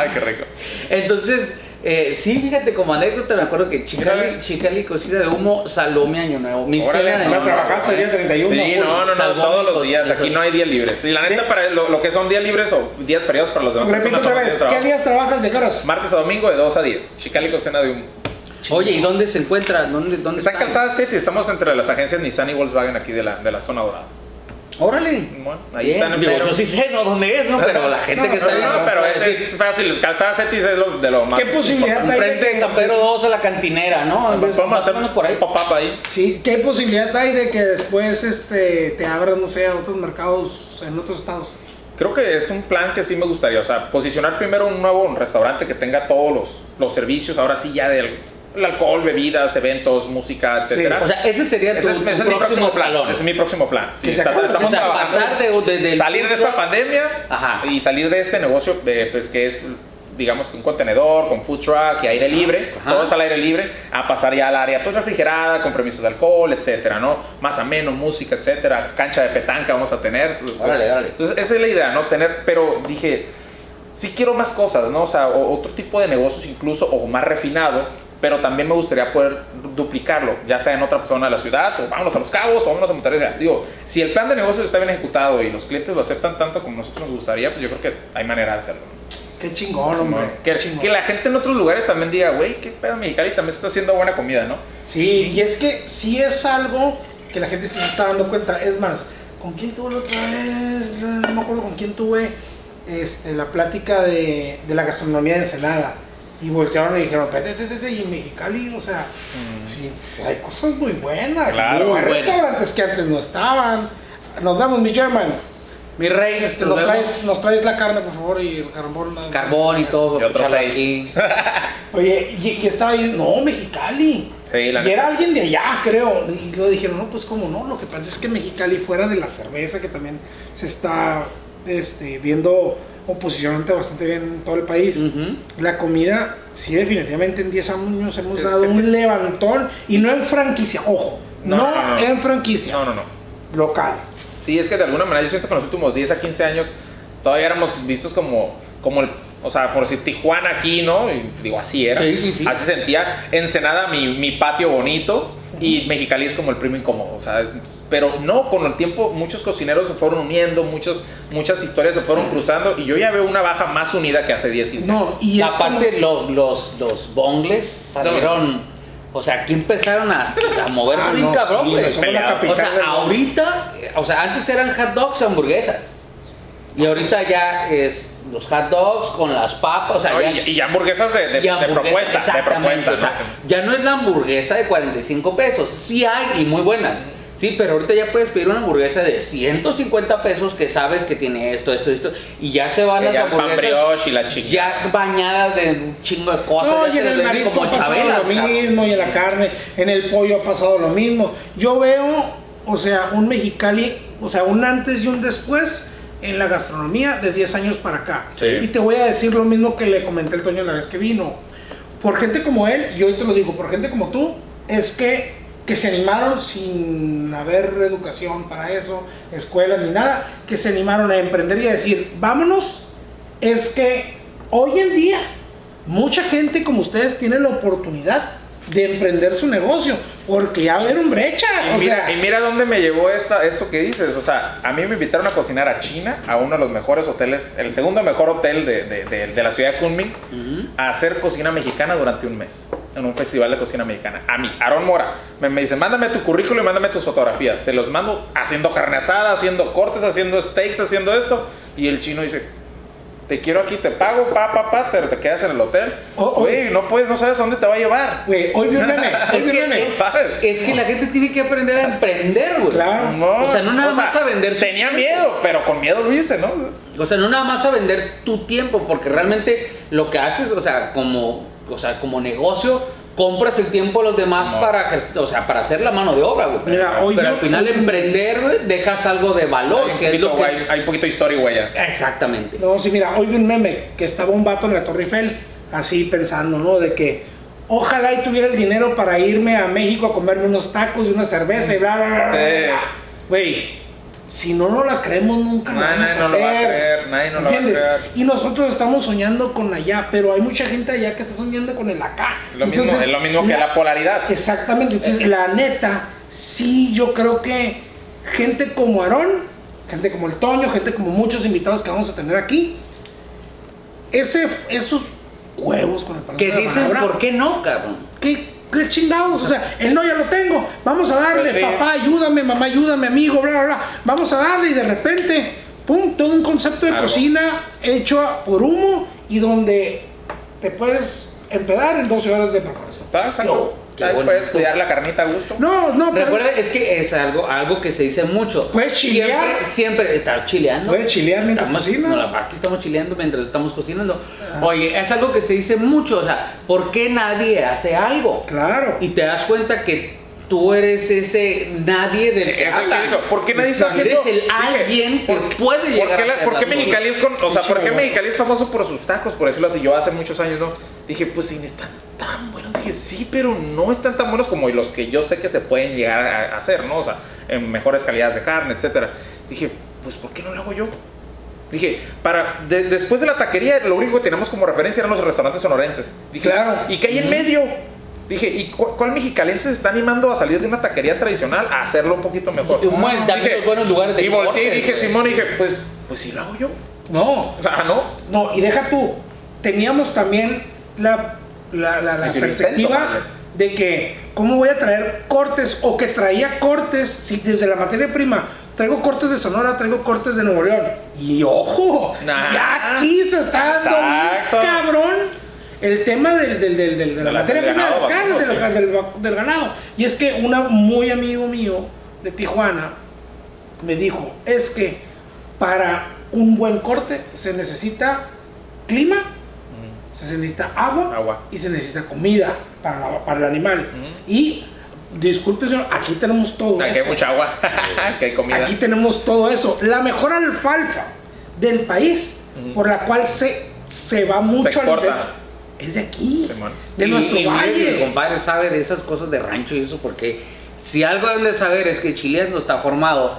[SPEAKER 1] Ay, qué rico.
[SPEAKER 2] Entonces, eh, sí, fíjate, como anécdota, me acuerdo que Chicali. Chicali Cocina de Humo salvó mi año nuevo. Mi
[SPEAKER 1] Órale,
[SPEAKER 2] cena de
[SPEAKER 3] O sea,
[SPEAKER 2] año nuevo.
[SPEAKER 3] trabajaste el día 31.
[SPEAKER 1] Sí, no, no, no,
[SPEAKER 2] Salvó
[SPEAKER 1] todos los días. Aquí no hay días libres. Y la neta, para lo, lo que son días libres o días feriados para los demás.
[SPEAKER 3] Repito otra vez. ¿qué días trabajas de horas?
[SPEAKER 1] Martes a domingo de 2 a 10. Chicali cena de un.
[SPEAKER 2] Oye, ¿y dónde se encuentra? ¿Dónde, dónde
[SPEAKER 1] Está en Calzada City. Estamos entre las agencias Nissan y Volkswagen aquí de la, de la zona dorada.
[SPEAKER 2] Órale.
[SPEAKER 1] Bueno, ahí
[SPEAKER 2] Bien,
[SPEAKER 1] están
[SPEAKER 2] digo,
[SPEAKER 1] Pero-
[SPEAKER 2] yo sí sé, ¿no? ¿Dónde es, no? Pero la gente
[SPEAKER 3] No,
[SPEAKER 2] que está
[SPEAKER 3] pero
[SPEAKER 2] viendo
[SPEAKER 1] No, pero
[SPEAKER 2] a
[SPEAKER 1] ese
[SPEAKER 2] decir,
[SPEAKER 1] es fácil. Calzada City es lo, de lo más.
[SPEAKER 3] ¿Qué posibilidad hay de
[SPEAKER 2] Enfrente de San Pedro 2 a la cantinera, ¿no? En vez-
[SPEAKER 1] Podemos
[SPEAKER 2] más o
[SPEAKER 1] hacer
[SPEAKER 2] menos por ahí.
[SPEAKER 1] un pop-up ahí.
[SPEAKER 3] sí, ¿qué posibilidad hay de que después este, te abran, no sé, a otros mercados en otros estados?
[SPEAKER 1] Creo que es un plan que sí me gustaría. O sea, posicionar primero un nuevo restaurante que tenga todos los, los servicios, ahora sí ya del el alcohol, bebidas, eventos, música, etcétera.
[SPEAKER 2] O sea, ese sería tu,
[SPEAKER 1] ese es,
[SPEAKER 2] tu
[SPEAKER 1] ese
[SPEAKER 2] próximo
[SPEAKER 1] próximo plan.
[SPEAKER 2] salón.
[SPEAKER 1] Ese es mi próximo plan. Sí, está- estamos
[SPEAKER 2] O sea, pasar de- de- del
[SPEAKER 1] salir de esta pandemia
[SPEAKER 2] Ajá.
[SPEAKER 1] y salir de este negocio, eh, pues que es digamos que un contenedor con food truck y aire libre,
[SPEAKER 2] Ajá.
[SPEAKER 1] todo es al aire libre, a pasar ya al área pues refrigerada, con permisos de alcohol, etcétera, ¿no? Más ameno, música, etcétera, cancha de petanca vamos a tener. Entonces, pues,
[SPEAKER 2] Órale, órale.
[SPEAKER 1] entonces, esa es la idea, ¿no? Tener, pero dije, sí quiero más cosas, ¿no? O sea, o- otro tipo de negocios incluso, o más refinado, pero también me gustaría poder duplicarlo, ya sea en otra zona de la ciudad, o vámonos a Los Cabos, o vámonos a Monterrey. Digo, si el plan de negocio está bien ejecutado y los clientes lo aceptan tanto como nosotros nos gustaría, pues yo creo que hay manera de hacerlo.
[SPEAKER 3] Qué chingón, hombre.
[SPEAKER 1] que,
[SPEAKER 3] qué chingón.
[SPEAKER 1] que la gente en otros lugares también diga, güey, qué pedo Mexicali también se está haciendo buena comida, ¿no?
[SPEAKER 3] Sí, y es que sí es algo que la gente se está dando cuenta. Es más, ¿con quién tuve la otra vez? No, no me acuerdo con quién tuve este, la plática de, de la gastronomía de Ensenada. Y voltearon y dijeron, "Vete, vete, vete", y en Mexicali, o sea, sí, hay cosas muy buenas.
[SPEAKER 1] Claro,
[SPEAKER 3] muy
[SPEAKER 2] muy
[SPEAKER 3] restaurantes que antes no estaban. Nos vemos, mi German.
[SPEAKER 2] Mi rey,
[SPEAKER 3] Este,
[SPEAKER 2] nos
[SPEAKER 3] traes, nos traes la carne, por favor, y el carbón.
[SPEAKER 2] Carbón y todo.
[SPEAKER 1] Y otros
[SPEAKER 2] aquí.
[SPEAKER 3] Oye, y, y estaba ahí, no, Mexicali.
[SPEAKER 1] Sí, la
[SPEAKER 3] y era alguien de allá, creo. Y lo dijeron, no, pues cómo no. Lo que pasa es que Mexicali, fuera de la cerveza, que también se está este, viendo oposicionante bastante bien en todo el país, la comida, sí, definitivamente en 10 años hemos
[SPEAKER 1] Es-
[SPEAKER 3] dado
[SPEAKER 1] es
[SPEAKER 3] un
[SPEAKER 1] que-
[SPEAKER 3] levantón. Y no en franquicia, ojo, no,
[SPEAKER 1] No, no, no.
[SPEAKER 3] en franquicia,
[SPEAKER 1] No, no, no.
[SPEAKER 3] local.
[SPEAKER 1] Sí, es que de alguna manera yo siento que en los últimos 10 a 15 años todavía éramos vistos como, como el, o sea, por decir Tijuana aquí, ¿no? Y digo, así era.
[SPEAKER 2] Sí, sí, sí.
[SPEAKER 1] Así sentía. Ensenada, mi, mi patio bonito. Y Mexicali es como el primo incómodo, o sea, pero no, con el tiempo muchos cocineros se fueron uniendo, muchos, muchas historias se fueron cruzando y yo ya veo una baja más unida que hace 10, 15 años.
[SPEAKER 3] No, y
[SPEAKER 2] Aparte,
[SPEAKER 3] como-
[SPEAKER 2] los, los, los bongles salieron. O sea, aquí empezaron a, a moverse
[SPEAKER 3] Ah,
[SPEAKER 2] bien
[SPEAKER 3] no,
[SPEAKER 2] cabrón,
[SPEAKER 3] sí, somos la
[SPEAKER 2] O sea, ahorita, o sea, antes eran hot dogs y hamburguesas. Y ahorita ya es los hot dogs con las papas, o sea,
[SPEAKER 1] No,
[SPEAKER 2] ya,
[SPEAKER 1] y, y hamburguesas de, de-
[SPEAKER 2] y
[SPEAKER 1] de
[SPEAKER 2] hamburguesas,
[SPEAKER 1] propuesta, de
[SPEAKER 2] exactamente,
[SPEAKER 1] propuesta.
[SPEAKER 2] o sea,
[SPEAKER 1] ¿no?
[SPEAKER 2] ya no es la hamburguesa de 45 pesos. Sí hay y muy buenas. Sí, pero ahorita ya puedes pedir una hamburguesa de 150 pesos que sabes que tiene esto, esto, esto. Y ya se van
[SPEAKER 1] Que
[SPEAKER 2] las
[SPEAKER 1] ya el pan
[SPEAKER 2] hamburguesas
[SPEAKER 1] brioche y la chiquita.
[SPEAKER 2] ya bañadas de un chingo de cosas.
[SPEAKER 3] No, y en el marisco ha pasado
[SPEAKER 2] chabelas,
[SPEAKER 3] lo mismo, y en la carne, en el pollo ha pasado lo mismo. Yo veo, o sea, un Mexicali, o sea, un antes y un después en la gastronomía de 10 años para acá.
[SPEAKER 1] Sí.
[SPEAKER 3] Y te voy a decir lo mismo que le comenté al Toño la vez que vino. Por gente como él, y hoy te lo digo, por gente como tú, es que, que se animaron sin haber educación para eso, escuelas ni nada, que se animaron a emprender y a decir, vámonos, es que hoy en día mucha gente como ustedes tiene la oportunidad de emprender su negocio, porque ya abrieron brecha.
[SPEAKER 1] Y
[SPEAKER 3] o
[SPEAKER 1] mira,
[SPEAKER 3] sea,
[SPEAKER 1] y mira dónde me llevó esta, esto que dices. O sea, a mí me invitaron a cocinar a China, a uno de los mejores hoteles, el segundo mejor hotel de, de- de- de la ciudad de Kunming, a hacer cocina mexicana durante un mes, en un festival de cocina mexicana. A mí, Aarón Mora, me, me dice, mándame tu currículum y mándame tus fotografías. Se los mando haciendo carne asada, haciendo cortes, haciendo steaks, haciendo esto. Y el chino dice, te quiero aquí, te pago, pa, pa, pa, pero te quedas en el hotel.
[SPEAKER 3] Oh.
[SPEAKER 1] Güey, no puedes, no sabes a dónde te va a llevar.
[SPEAKER 3] güey, hoy vi un meme, hoy vi un meme.
[SPEAKER 1] Sabes.
[SPEAKER 2] Es que la gente tiene que aprender a emprender, güey.
[SPEAKER 3] Claro.
[SPEAKER 1] No,
[SPEAKER 2] O sea, no nada más a vender
[SPEAKER 1] Tenía
[SPEAKER 2] tiempo.
[SPEAKER 1] miedo, pero con miedo lo hice, ¿no?
[SPEAKER 2] O sea, no nada más a vender tu tiempo, porque realmente lo que haces, o sea, como, o sea, como negocio, compras el tiempo a los demás
[SPEAKER 1] No.
[SPEAKER 2] para, o sea, para hacer la mano de obra, güey.
[SPEAKER 3] Mira, hoy
[SPEAKER 2] Pero
[SPEAKER 3] yo-
[SPEAKER 2] al final
[SPEAKER 3] hoy-
[SPEAKER 2] emprender, güey, dejas algo de valor,
[SPEAKER 1] hay, un
[SPEAKER 2] que es
[SPEAKER 1] poquito,
[SPEAKER 2] lo que...
[SPEAKER 1] hay, hay un poquito de historia, güey. ya.
[SPEAKER 2] Exactamente.
[SPEAKER 3] No, sí, mira, hoy vi un meme que estaba un vato en la Torre Eiffel, así pensando, ¿no? De que ojalá y tuviera el dinero para irme a México a comerme unos tacos y una cerveza y bla, bla, bla, bla,
[SPEAKER 1] Sí.
[SPEAKER 3] Si no nos la creemos, nunca lo
[SPEAKER 1] Nadie-
[SPEAKER 3] vamos
[SPEAKER 1] nadie
[SPEAKER 3] a
[SPEAKER 1] no lo va a
[SPEAKER 3] hacer.
[SPEAKER 1] creer, nadie no lo va a
[SPEAKER 3] ¿Entiendes?
[SPEAKER 1] creer.
[SPEAKER 3] Y nosotros estamos soñando con allá, pero hay mucha gente allá que está soñando con el acá.
[SPEAKER 1] Lo mismo, es lo mismo que la polaridad.
[SPEAKER 3] Exactamente, entonces la neta, sí, yo creo que gente como Aarón, gente como el Toño, gente como muchos invitados que vamos a tener aquí, ese, esos huevos con el
[SPEAKER 2] Que
[SPEAKER 3] de la
[SPEAKER 2] dicen,
[SPEAKER 3] palabra,
[SPEAKER 2] ¿por qué no, cabrón?
[SPEAKER 3] ¿Qué, qué chingados? O sea, el no ya lo tengo, vamos a darle,
[SPEAKER 1] Pues sí.
[SPEAKER 3] papá, ayúdame, mamá, ayúdame, amigo, bla, bla, bla, vamos a darle y de repente, pum, todo un concepto de
[SPEAKER 1] Algo.
[SPEAKER 3] cocina hecho por humo y donde te puedes empedar en 12 horas de preparación.
[SPEAKER 2] Qué
[SPEAKER 1] Ahí
[SPEAKER 2] bonito.
[SPEAKER 1] puedes cuidar la carnita a gusto.
[SPEAKER 3] No, no, pero
[SPEAKER 2] Recuerda, es que es algo, algo que se dice mucho.
[SPEAKER 3] Puedes chilear.
[SPEAKER 2] Siempre, siempre estar chileando.
[SPEAKER 3] Puedes chilear mientras
[SPEAKER 2] estamos,
[SPEAKER 3] cocinas.
[SPEAKER 2] no, aquí estamos chileando mientras estamos cocinando. Oye, es algo que se dice mucho. O sea, ¿por qué nadie hace algo?
[SPEAKER 3] claro.
[SPEAKER 2] Y te das cuenta que tú eres ese nadie del que
[SPEAKER 1] Es el que
[SPEAKER 2] hablan.
[SPEAKER 1] ¿por qué nadie está
[SPEAKER 2] Eres
[SPEAKER 1] haciendo?
[SPEAKER 2] el
[SPEAKER 1] Dije,
[SPEAKER 2] alguien que
[SPEAKER 1] ¿por-
[SPEAKER 2] puede
[SPEAKER 1] ¿Por
[SPEAKER 2] llegar
[SPEAKER 1] qué,
[SPEAKER 2] a
[SPEAKER 1] la-
[SPEAKER 2] hacer
[SPEAKER 1] por qué Mexicali es con, o sea, por qué. Mexicali es famoso por sus tacos? Por decirlo así, yo hace muchos años no dije, pues ni están tan buenos, dije, sí, pero no están tan buenos como los que yo sé que se pueden llegar a hacer, ¿no? O sea, en mejores calidades de carne, etcétera. Dije, pues ¿por qué no lo hago yo? Dije, para de- después de la taquería, lo único que teníamos como referencia eran los restaurantes sonorenses. Dije,
[SPEAKER 3] Claro.
[SPEAKER 1] ¿y qué hay en medio? Dije, ¿y cu- cuál mexicalense se está animando a salir de una taquería tradicional a hacerlo un poquito mejor?
[SPEAKER 2] Y, bueno, también los buenos lugares de
[SPEAKER 1] Y volteé y dije,
[SPEAKER 2] güey.
[SPEAKER 1] Simón, dije, pues, pues si lo hago yo.
[SPEAKER 3] No,
[SPEAKER 1] O sea, ¿no?
[SPEAKER 3] no, y deja tú. Teníamos también la, la, la- perspectiva
[SPEAKER 1] intento,
[SPEAKER 3] de que, ¿cómo voy a traer cortes? O que traía cortes, si desde la materia prima traigo cortes de Sonora, traigo cortes de Nuevo León. Y ojo,
[SPEAKER 1] Nah.
[SPEAKER 3] ya aquí se está dando cabrón el tema del, del, del- del- de la materia prima de las
[SPEAKER 1] ganado
[SPEAKER 3] carnes, del,
[SPEAKER 1] sí.
[SPEAKER 3] del ganado. Y es que una muy amigo mío de Tijuana me dijo, es que para un buen corte se necesita clima, se necesita agua,
[SPEAKER 1] Agua.
[SPEAKER 3] y se necesita comida para, la- para el animal. Y disculpe señor, aquí tenemos todo
[SPEAKER 1] Aquí hay
[SPEAKER 3] eso.
[SPEAKER 1] mucha agua, que hay comida.
[SPEAKER 3] Aquí tenemos todo eso. La mejor alfalfa del país, por la cual se, se va mucho
[SPEAKER 1] Se
[SPEAKER 3] al
[SPEAKER 1] exporta.
[SPEAKER 3] es de aquí,
[SPEAKER 1] Simón.
[SPEAKER 3] de
[SPEAKER 2] Y-
[SPEAKER 3] nuestro
[SPEAKER 2] y
[SPEAKER 3] valle.
[SPEAKER 2] Mi compadre sabe de esas cosas de rancho y eso porque si algo deben de saber es que Chileano está formado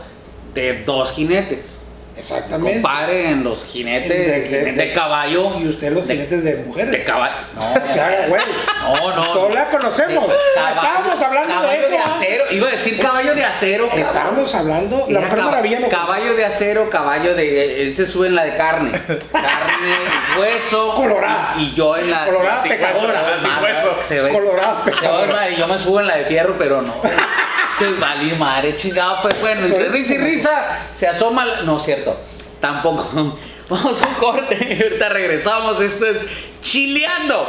[SPEAKER 2] de dos jinetes.
[SPEAKER 3] Exactamente.
[SPEAKER 2] Compadre en los jinetes
[SPEAKER 3] De-
[SPEAKER 2] de,
[SPEAKER 3] de- de-
[SPEAKER 2] caballo.
[SPEAKER 3] Y usted los
[SPEAKER 2] de,
[SPEAKER 3] jinetes de mujeres.
[SPEAKER 2] de caballo. No,
[SPEAKER 3] O sea, güey.
[SPEAKER 2] no, no.
[SPEAKER 3] Todos la conocemos.
[SPEAKER 2] Caballo-
[SPEAKER 3] Estábamos hablando de
[SPEAKER 2] caballo
[SPEAKER 3] eso.
[SPEAKER 2] de acero. Iba a decir caballo de acero.
[SPEAKER 3] Estábamos hablando. La mujer
[SPEAKER 2] cab-
[SPEAKER 3] maravilla no
[SPEAKER 2] Caballo de acero, caballo de. Él se sube en la de carne. Carne, hueso.
[SPEAKER 3] Colorada.
[SPEAKER 2] Y, y yo en la.
[SPEAKER 3] Colorada
[SPEAKER 2] sin
[SPEAKER 3] pecadora,
[SPEAKER 2] hueso,
[SPEAKER 1] sin
[SPEAKER 2] madre,
[SPEAKER 1] hueso.
[SPEAKER 2] Se ve.
[SPEAKER 3] Colorada
[SPEAKER 2] Yo,
[SPEAKER 3] pecadora.
[SPEAKER 2] yo me subo en la de fierro, pero no. Se valí madre, chingado. Pues bueno, entre risa y risa se asoma. la- No, cierto. Tampoco. Vamos a un corte y ahorita regresamos. Esto es Chileando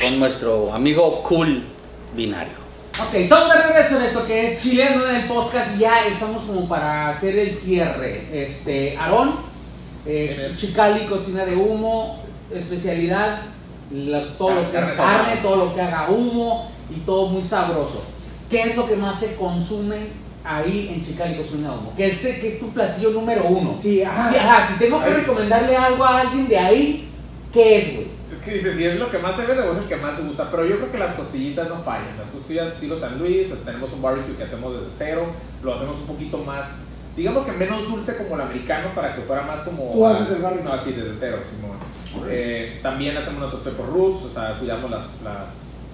[SPEAKER 2] con nuestro amigo Cool Binario. Ok, estamos de regreso en esto que es Chileando en el podcast. Ya estamos como para hacer el cierre. Este, Aarón, eh, Chicali, cocina de humo, especialidad, la- todo lo que es
[SPEAKER 1] Carne
[SPEAKER 2] todo lo que haga humo y todo muy sabroso. ¿Qué es lo que más se consume ahí en Chicali Cocina de Humo? Que es, de- que es tu platillo número uno.
[SPEAKER 3] Sí, ajá.
[SPEAKER 2] Sí, ajá, si tengo que
[SPEAKER 1] Ahí.
[SPEAKER 2] recomendarle algo a alguien de ahí, ¿qué es, güey?
[SPEAKER 1] Es que dice, si es lo que más se vende o es el que más se gusta, pero yo creo que las costillitas no fallan. Las costillas estilo San Luis, tenemos un barbecue que hacemos desde cero, lo hacemos un poquito más, digamos que menos dulce como el americano para que fuera más como...
[SPEAKER 3] Tú haces el barbecue.
[SPEAKER 1] No, así desde cero, Simón. Eh, también hacemos nuestros pepper roots, o sea, cuidamos las, las,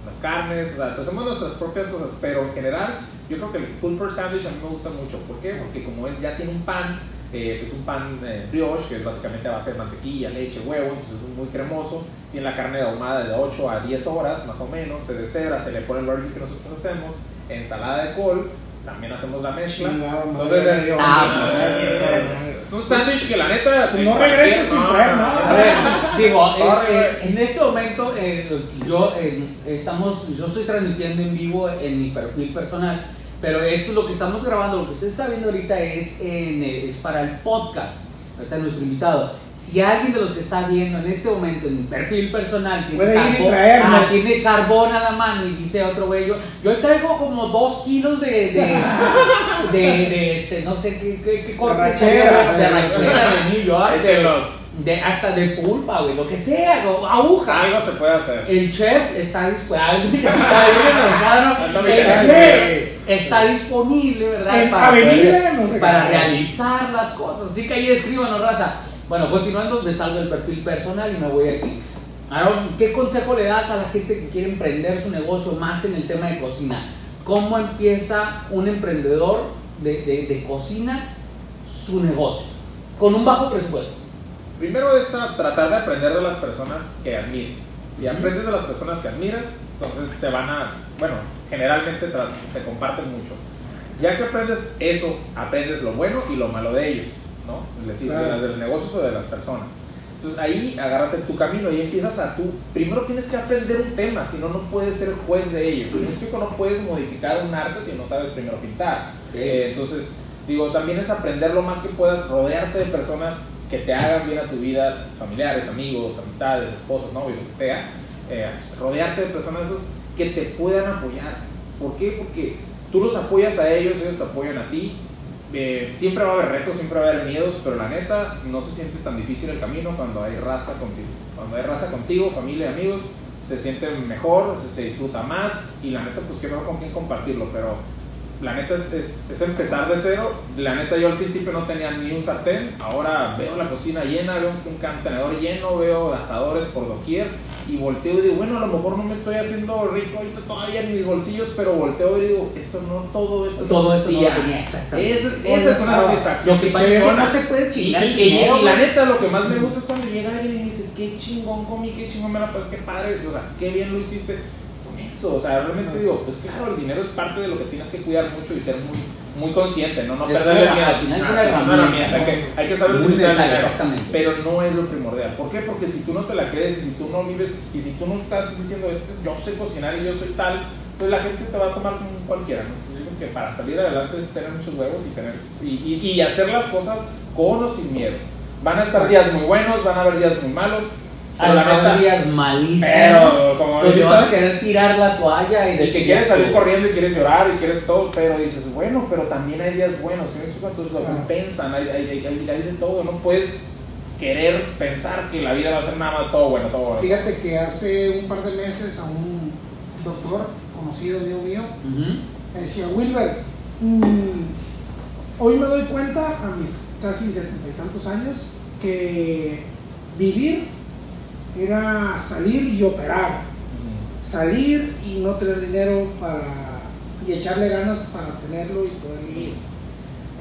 [SPEAKER 1] las carnes, o sea, hacemos nuestras propias cosas, pero en general yo creo que el pulper sandwich a mí me gusta mucho. ¿Por qué? Porque como es, ya tiene un pan, eh, es un pan eh, brioche, que es básicamente a base de mantequilla, leche, huevo, entonces es muy cremoso. Tiene la carne ahumada de 8 a 10 horas, más o menos, se descebra, se le pone el barbecue que nosotros hacemos, ensalada de col, también hacemos la mezcla. Entonces es,
[SPEAKER 3] Dios.
[SPEAKER 2] Ah,
[SPEAKER 1] es- es un sándwich que la neta...
[SPEAKER 3] No
[SPEAKER 1] en
[SPEAKER 3] regreses
[SPEAKER 1] cualquier-
[SPEAKER 3] sin traer nada.
[SPEAKER 2] A ver, digo, eh,
[SPEAKER 1] Corre,
[SPEAKER 2] eh, en este momento eh, yo eh, estamos, yo estoy transmitiendo en vivo en mi perfil personal, pero esto lo que estamos grabando, lo que usted está viendo ahorita es, en, eh, es para el podcast. Ahorita nuestro invitado. Si alguien de los que está viendo en este momento en mi perfil personal tiene,
[SPEAKER 3] Puede ir y
[SPEAKER 2] carbón, ah, tiene carbón a la mano y dice otro güey, yo, yo traigo como dos kilos de, de, de, de este, no sé qué, qué, qué corte
[SPEAKER 3] ranchera.
[SPEAKER 2] de ranchera de New York. de- de, hasta de pulpa, güey, lo que sea, o agujas.
[SPEAKER 1] Algo se puede hacer.
[SPEAKER 2] El chef está disponible. El chef está disponible, ¿verdad?
[SPEAKER 3] En Avenida, no sé
[SPEAKER 2] para realizar las cosas. Así que ahí escríbanos, raza. Bueno, continuando, me salgo del perfil personal y me voy aquí. Aaron, ¿qué consejo le das a la gente que quiere emprender su negocio más en el tema de cocina? ¿Cómo empieza un emprendedor de, de- de cocina su negocio? Con un bajo presupuesto.
[SPEAKER 1] Primero es a tratar de aprender de las personas que admires. Si aprendes de las personas que admiras, entonces te van a, bueno, generalmente se comparten mucho. Ya que aprendes eso, aprendes lo bueno y lo malo de ellos, ¿no? Es decir,
[SPEAKER 3] Claro.
[SPEAKER 1] de las- de los negocios o de las personas. Entonces ahí agarras tu camino y empiezas a tú. Primero tienes que aprender un tema, si no, no puedes ser juez de ello. ¿Me explico? No puedes modificar un arte si no sabes primero pintar. Eh, entonces, digo, también es aprender lo más que puedas, rodearte de personas que te hagan bien a tu vida, familiares, amigos, amistades, esposos, novios, lo que sea. Eh, rodearte de personas esos que te puedan apoyar. ¿Por qué? Porque tú los apoyas a ellos, ellos te apoyan a ti eh, siempre va a haber retos, siempre va a haber miedos, pero la neta no se siente tan difícil el camino cuando hay raza contigo. Cuando hay raza contigo, familia, amigos, se siente mejor, se, disfruta más y la neta pues que mejor con quién compartirlo, pero la neta es, es, empezar de cero. La neta yo al principio no tenía ni un sartén, ahora veo la cocina llena, veo un contenedor lleno, veo asadores por doquier y volteo y digo, bueno, a lo mejor no me estoy haciendo rico ahorita todavía en mis bolsillos, pero volteo y digo, esto no, todo esto
[SPEAKER 2] todo esto no
[SPEAKER 1] lo tenía exactamente. Esa es, esa es una satisfacción. que pasa no te chingar. Y, y, la neta, lo que más me gusta es cuando llega alguien y me dice, qué chingón comí, qué chingón me la pasé, qué padre, o sea, qué bien lo hiciste eso. O sea, realmente digo, pues claro, el dinero es parte de lo que tienes que cuidar mucho y ser muy muy consciente, no, no perderle el miedo. Hay que, hay que saber utilizar el dinero, pero no es lo primordial. ¿Por qué? Porque si tú no te la crees y si tú no vives y si tú no estás diciendo, este, yo sé cocinar y yo soy tal, pues la gente te va a tomar como cualquiera. ¿no? Entonces digo que para salir adelante es tener muchos huevos y, tener, y, y, y hacer las cosas con o sin miedo. Van a estar días muy buenos, van a haber días muy malos,
[SPEAKER 2] a la días malísimos. Pero como pues vas a querer tirar la toalla y,
[SPEAKER 1] y que quieres salir corriendo y quieres llorar y quieres todo, pero dices, bueno, pero también hay días buenos, ¿sí? entonces lo compensan, hay, hay, hay, hay, de todo, no puedes querer pensar que la vida va a ser nada más todo bueno, todo bueno.
[SPEAKER 3] Fíjate que hace un par de meses a un doctor conocido mío mío, me decía, Wilber, mm, hoy me doy cuenta a mis casi setenta y tantos años que vivir era salir y operar. Salir y no tener dinero para, y echarle ganas para tenerlo y poder vivir.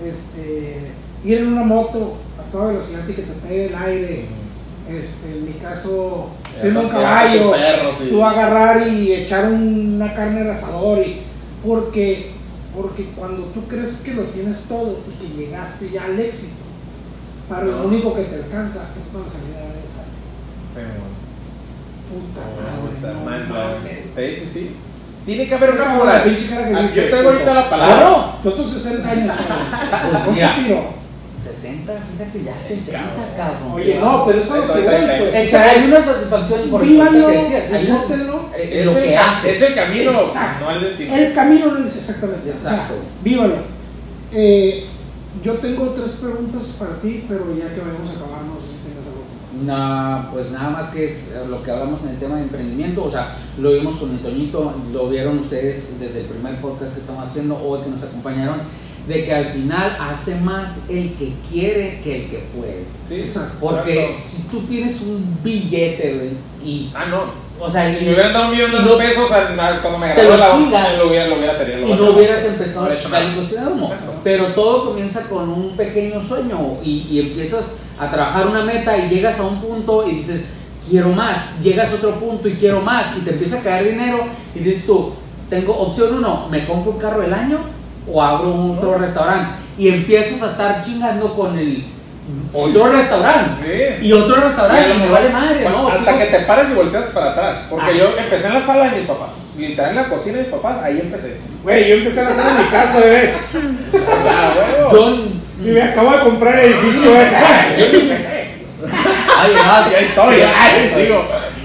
[SPEAKER 3] Este, ir en una moto a toda velocidad y que te pegue el aire. Este, en mi caso, siendo un caballo, tú agarrar y echar una carne al asador. Y, porque, porque cuando tú crees que lo tienes todo y que llegaste ya al éxito, para lo único que te alcanza es para salir a
[SPEAKER 1] Puta madre. Sí, sí, sí. Tiene que haber una moral. Ah, yo tengo ahorita la palabra.
[SPEAKER 3] No, tú tus 60 años. Mira.
[SPEAKER 2] 60, fíjate ya 60, cabrón.
[SPEAKER 3] Oye, no, pero eso es lo que voy,
[SPEAKER 2] pues. hay una satisfacción por
[SPEAKER 3] Vívanlo, disfrútenlo.
[SPEAKER 2] Eh, lo que hace.
[SPEAKER 1] Es el camino, no el destino.
[SPEAKER 3] El camino no es exactamente. Exacto. vívalo. Eh, yo tengo tres preguntas para ti, pero ya que vamos a acabar, no sé si tengas algo.
[SPEAKER 2] No, pues nada más que es lo que hablamos en el tema de emprendimiento, o sea, lo vimos con el Toñito, lo vieron ustedes desde el primer podcast que estamos haciendo o que nos acompañaron, de que al final hace más el que quiere que el que puede.
[SPEAKER 1] Sí, exacto.
[SPEAKER 2] Porque si tú tienes un billete, y...
[SPEAKER 1] Ah, no o sea, si me hubieran dado un millón de pesos cuando me gradué la lo hubiera, lo hubiera tenido.
[SPEAKER 2] y no hubieras empezado a industria Pero todo comienza con un pequeño sueño y, y, empiezas a trabajar una meta y llegas a un punto y dices, quiero más. Llegas a otro punto y quiero más. Y te empieza a caer dinero y dices tú, tengo opción uno, me compro un carro del año o abro un otro restaurante. Y empiezas a estar chingando con el otro restaurante. Y otro restaurante. Y, me vale madre, ¿no?
[SPEAKER 1] Hasta que te pares y volteas para atrás. Porque yo empecé en la sala de mis papás. Literal en la cocina de mis papás, ahí empecé.
[SPEAKER 3] Güey, yo empecé en la sala de mi casa, bebé.
[SPEAKER 1] o sea.
[SPEAKER 3] Y me acabo de comprar el edificio,
[SPEAKER 1] Yo empecé.
[SPEAKER 2] Ay, no,
[SPEAKER 1] ya historia.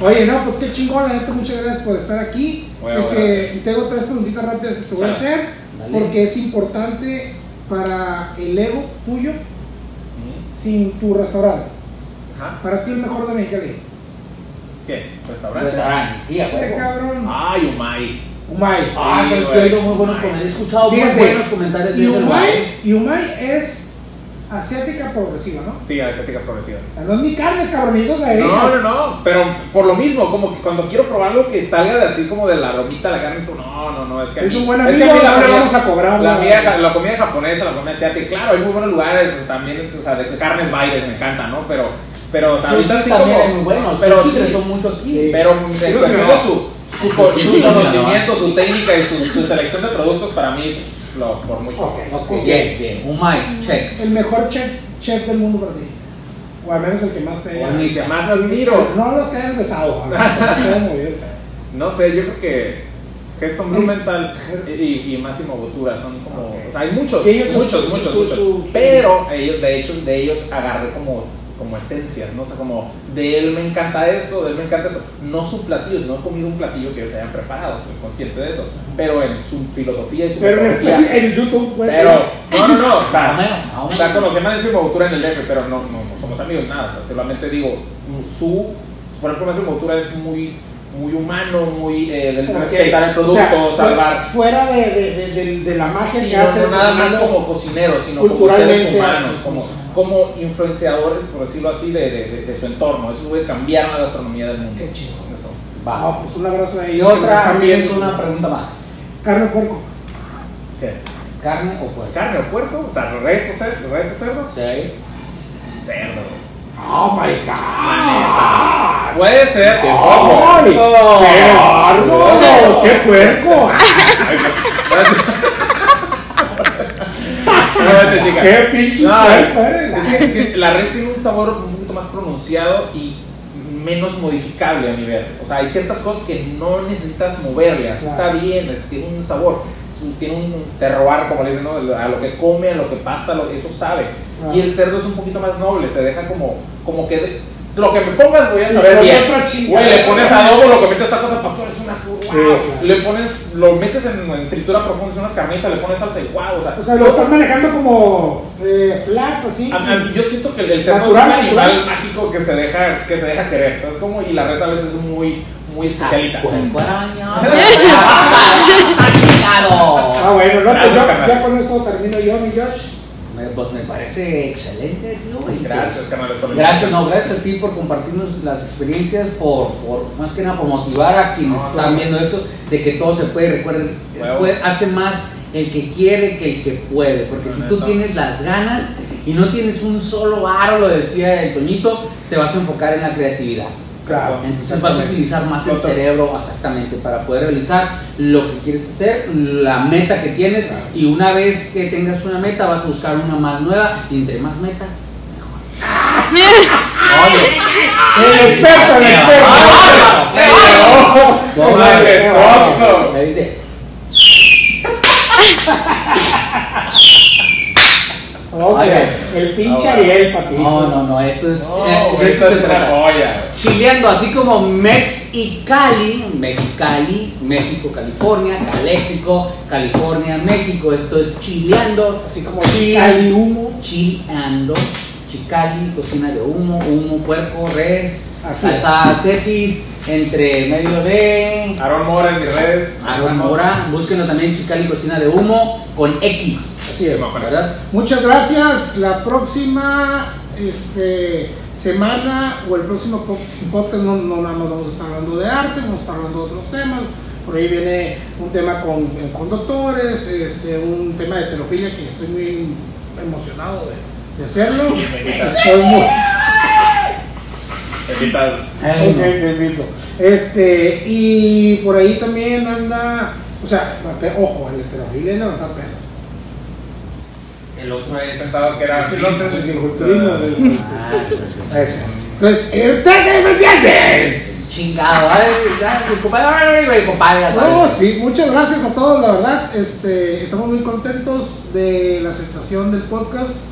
[SPEAKER 3] Oye, no, pues qué chingón, la neta, muchas gracias por estar aquí. y tengo tres preguntitas rápidas que te voy a hacer, porque es importante para el ego tuyo sin tu restaurante. Ajá. Para ti el mejor de Mexicali.
[SPEAKER 1] ¿Qué? ¿Restaurante?
[SPEAKER 2] Restaurante, sí, a
[SPEAKER 3] huevo.
[SPEAKER 1] cabrón? Ay, Umay.
[SPEAKER 3] Umay.
[SPEAKER 2] Ah, sí, que he oído muy buenos comentarios. He escuchado muy buenos comentarios de
[SPEAKER 3] y Umay, y Umay es asiática progresiva, ¿no?
[SPEAKER 1] Sí, asiática progresiva.
[SPEAKER 3] O sea, no es mi carne, cabrón, eso se
[SPEAKER 1] No, no, no, pero por lo mismo, como que cuando quiero probar algo que salga de así como de la romita la carne, tú, no, no, no, es que
[SPEAKER 3] es un buen amigo, es que a mí la, no vamos a cobrar.
[SPEAKER 1] La, comida, la comida japonesa, la comida asiática, claro, hay muy buenos lugares también, o sea, de carnes bailes me encanta, ¿no? Pero, pero, o sea,
[SPEAKER 2] ahorita sí como, muy buenos,
[SPEAKER 1] pero sí, son mucho aquí, pero su, su, su conocimiento, su técnica y su, su selección de productos para mí por mucho.
[SPEAKER 2] Okay, okay, bien, bien. Un mic, check.
[SPEAKER 3] El mejor chef, chef del mundo para ti. O al menos el que más te
[SPEAKER 2] O
[SPEAKER 3] haya.
[SPEAKER 2] el
[SPEAKER 1] Que más admiro.
[SPEAKER 3] No los que hayas besado. no sé,
[SPEAKER 1] yo creo que Geston Blumenthal y, y Máximo Bottura son como. O sea, hay muchos, muchos, muchos,
[SPEAKER 3] su-
[SPEAKER 1] muchos.
[SPEAKER 3] su- su-
[SPEAKER 1] Pero ellos, de hecho, de ellos agarré como, como esencias, ¿no? O sea, como de él me encanta esto, de él me encanta eso. No su platillo, no he comido un platillo que ellos hayan preparado, estoy consciente de eso. Pero en su filosofía y su
[SPEAKER 3] Pero en, YouTube, pues.
[SPEAKER 1] Pero, no, no, no, o
[SPEAKER 2] No,
[SPEAKER 1] sea,
[SPEAKER 2] no,
[SPEAKER 1] o sea, conocí a Máximo Bottura en el DF, pero no, no, no somos amigos, nada, o sea, solamente digo, su, por ejemplo, Máximo Bottura es muy, muy humano, muy, eh, del respetar el producto,
[SPEAKER 3] o sea,
[SPEAKER 1] salvar.
[SPEAKER 3] Fuera de, de, de, de- de la magia
[SPEAKER 1] Sí,
[SPEAKER 3] que
[SPEAKER 1] no,
[SPEAKER 3] hace.
[SPEAKER 1] no nada más como cocineros, sino como seres humanos, como. Como influenciadores, por decirlo así, de, de, de- de su entorno. Esos güeyes cambiaron la gastronomía del mundo.
[SPEAKER 3] Qué chido.
[SPEAKER 1] Eso.
[SPEAKER 2] Va.
[SPEAKER 3] No, pues un abrazo ahí.
[SPEAKER 2] Y otra, también una pregunta más.
[SPEAKER 3] Carne o puerco.
[SPEAKER 1] ¿Qué?
[SPEAKER 2] ¿Carne o puerco?
[SPEAKER 1] ¿Carne o puerco? O sea, res o cerdo. ¿Res o cerdo?
[SPEAKER 2] Sí.
[SPEAKER 1] Cerdo.
[SPEAKER 3] Oh my god.
[SPEAKER 1] Puede ser. que
[SPEAKER 3] ¡Ay! ¡Qué bárbaro! ¡Qué puerco!
[SPEAKER 1] Espérate, chica.
[SPEAKER 3] ¡Qué pinche
[SPEAKER 1] No, es que- la res tiene un sabor un poquito más pronunciado y menos modificable a mi ver. O sea, hay ciertas cosas que no necesitas moverle, así
[SPEAKER 3] Claro.
[SPEAKER 1] está bien, tiene un sabor, tiene un terroir, como le dicen, ¿no? a lo que come, a lo que pasta, eso sabe.
[SPEAKER 3] Claro.
[SPEAKER 1] Y el cerdo es un poquito más noble, se deja como, como que lo que me pongas voy a
[SPEAKER 3] Sí,
[SPEAKER 1] saber bien. Güey, le pones adobo, lo que metes esta cosa, pastor, es una wow.
[SPEAKER 3] Sí, claro.
[SPEAKER 1] Le pones, lo metes en, en tritura profunda, es unas carnitas, le pones salsa y wow, o sea,
[SPEAKER 3] O sea, lo estás manejando como eh, flat, así.
[SPEAKER 1] a- a- yo siento que el, el cerdo
[SPEAKER 3] Natural,
[SPEAKER 1] es un animal
[SPEAKER 3] natural.
[SPEAKER 1] mágico que se deja, que se deja querer, ¿sabes cómo? Y la res a veces es muy, muy especialita.
[SPEAKER 2] Puerco araña. ¡Está chingado!
[SPEAKER 3] Ah, bueno, no, pues yo- ya con eso termino yo, mi Josh.
[SPEAKER 2] Pues me parece excelente, tío. y pues,
[SPEAKER 1] Gracias, canales, por
[SPEAKER 2] Gracias, no, gracias a ti por compartirnos las experiencias, por, por más que nada por motivar a quienes
[SPEAKER 1] No,
[SPEAKER 2] están
[SPEAKER 1] no.
[SPEAKER 2] viendo esto, de que todo se puede, recuerden, puede- hace más el que quiere que el que puede, porque si tú tienes las ganas y no tienes un solo aro, lo decía el Toñito, te vas a enfocar en la creatividad.
[SPEAKER 3] Claro.
[SPEAKER 2] Entonces vas a utilizar más el cerebro exactamente para poder realizar lo que quieres hacer, la meta que tienes
[SPEAKER 3] Claro.
[SPEAKER 2] y una vez que tengas una meta vas a buscar una más nueva y entre más metas
[SPEAKER 3] El experto, el experto.
[SPEAKER 2] mejor.
[SPEAKER 1] Majestuoso.
[SPEAKER 2] Ahí dice,
[SPEAKER 3] Ok,
[SPEAKER 2] Oigan.
[SPEAKER 3] el pinche
[SPEAKER 1] bueno.
[SPEAKER 3] Ariel, patito.
[SPEAKER 2] No, no, no, esto es.
[SPEAKER 1] No,
[SPEAKER 2] eh, esto
[SPEAKER 1] es una joya.
[SPEAKER 2] Chileando, así como Mex y Cali, Mexicali, México, California, Caléxico, California, México. Esto es chileando.
[SPEAKER 3] Así como
[SPEAKER 2] Chile.
[SPEAKER 3] Cali humo.
[SPEAKER 2] Chileando, Chicali, cocina de humo, humo, puerco, res,
[SPEAKER 3] Así
[SPEAKER 2] salsa cetis, entre medio de.
[SPEAKER 1] Aaron Mora en mis redes.
[SPEAKER 2] Aaron Mora, búsquenos también Chicali Cocina de Humo con X.
[SPEAKER 3] Así es.
[SPEAKER 2] ¿Verdad?
[SPEAKER 3] Muchas gracias. La próxima este, semana o el próximo po- podcast no, no nada más vamos a estar hablando de arte, vamos a estar hablando de otros temas. Por ahí viene un tema con, eh, con doctores, este, un tema de heterofilia que estoy muy emocionado de, de hacerlo. Estoy muy,
[SPEAKER 1] Invitado.
[SPEAKER 2] Ay,
[SPEAKER 3] invito. Este, y por ahí también anda, o sea, ojo, el heterofilia es levantar pesas.
[SPEAKER 2] El otro es.
[SPEAKER 1] Pensabas que era
[SPEAKER 3] El otro es el del-
[SPEAKER 2] Ah,
[SPEAKER 3] Eso. Entonces, ¿usted me entiendes?
[SPEAKER 2] chingado, compadre, compadre,
[SPEAKER 3] No,
[SPEAKER 2] sabes.
[SPEAKER 3] sí, muchas gracias a todos, la verdad. Este, estamos muy contentos de la aceptación del podcast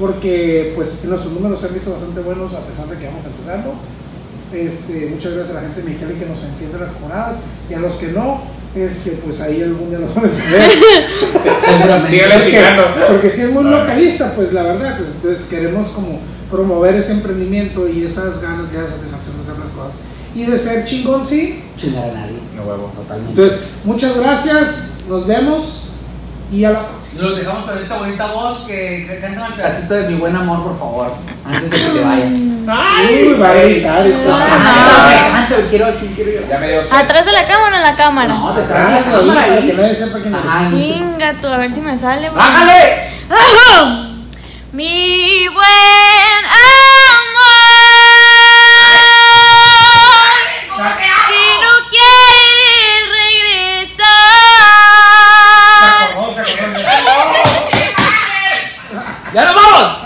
[SPEAKER 3] porque pues nuestros números se han visto bastante buenos a pesar de que vamos empezando. Este, muchas gracias a la gente de Mexicali que nos entiende las jornadas y a los que no, este, pues ahí algún día los van a Porque,
[SPEAKER 1] chingando.
[SPEAKER 3] porque si es muy localista, pues la verdad, pues, entonces queremos como promover ese emprendimiento y esas ganas y esa satisfacción de hacer las cosas. Y de ser chingón, sí.
[SPEAKER 2] Chingar a nadie.
[SPEAKER 1] No huevo.
[SPEAKER 2] Totalmente.
[SPEAKER 3] Entonces, muchas gracias, nos vemos y a la próxima.
[SPEAKER 2] Los dejamos con esta bonita voz que cantan el pedacito de mi buen amor, por favor, antes de que te vayas. ¡Ay!
[SPEAKER 3] Uy, va a gritar.
[SPEAKER 2] Ah, quiero quiero
[SPEAKER 1] llorar.
[SPEAKER 4] ¿Atrás de la cámara o en la cámara?
[SPEAKER 2] No, detrás de ah,
[SPEAKER 3] la
[SPEAKER 2] cámara. Ahí.
[SPEAKER 4] Venga, tú, a ver si me sale.
[SPEAKER 2] ¡Bájale!
[SPEAKER 4] Mi buen amor. ¡Ay! ¿Cómo te Yaramaz!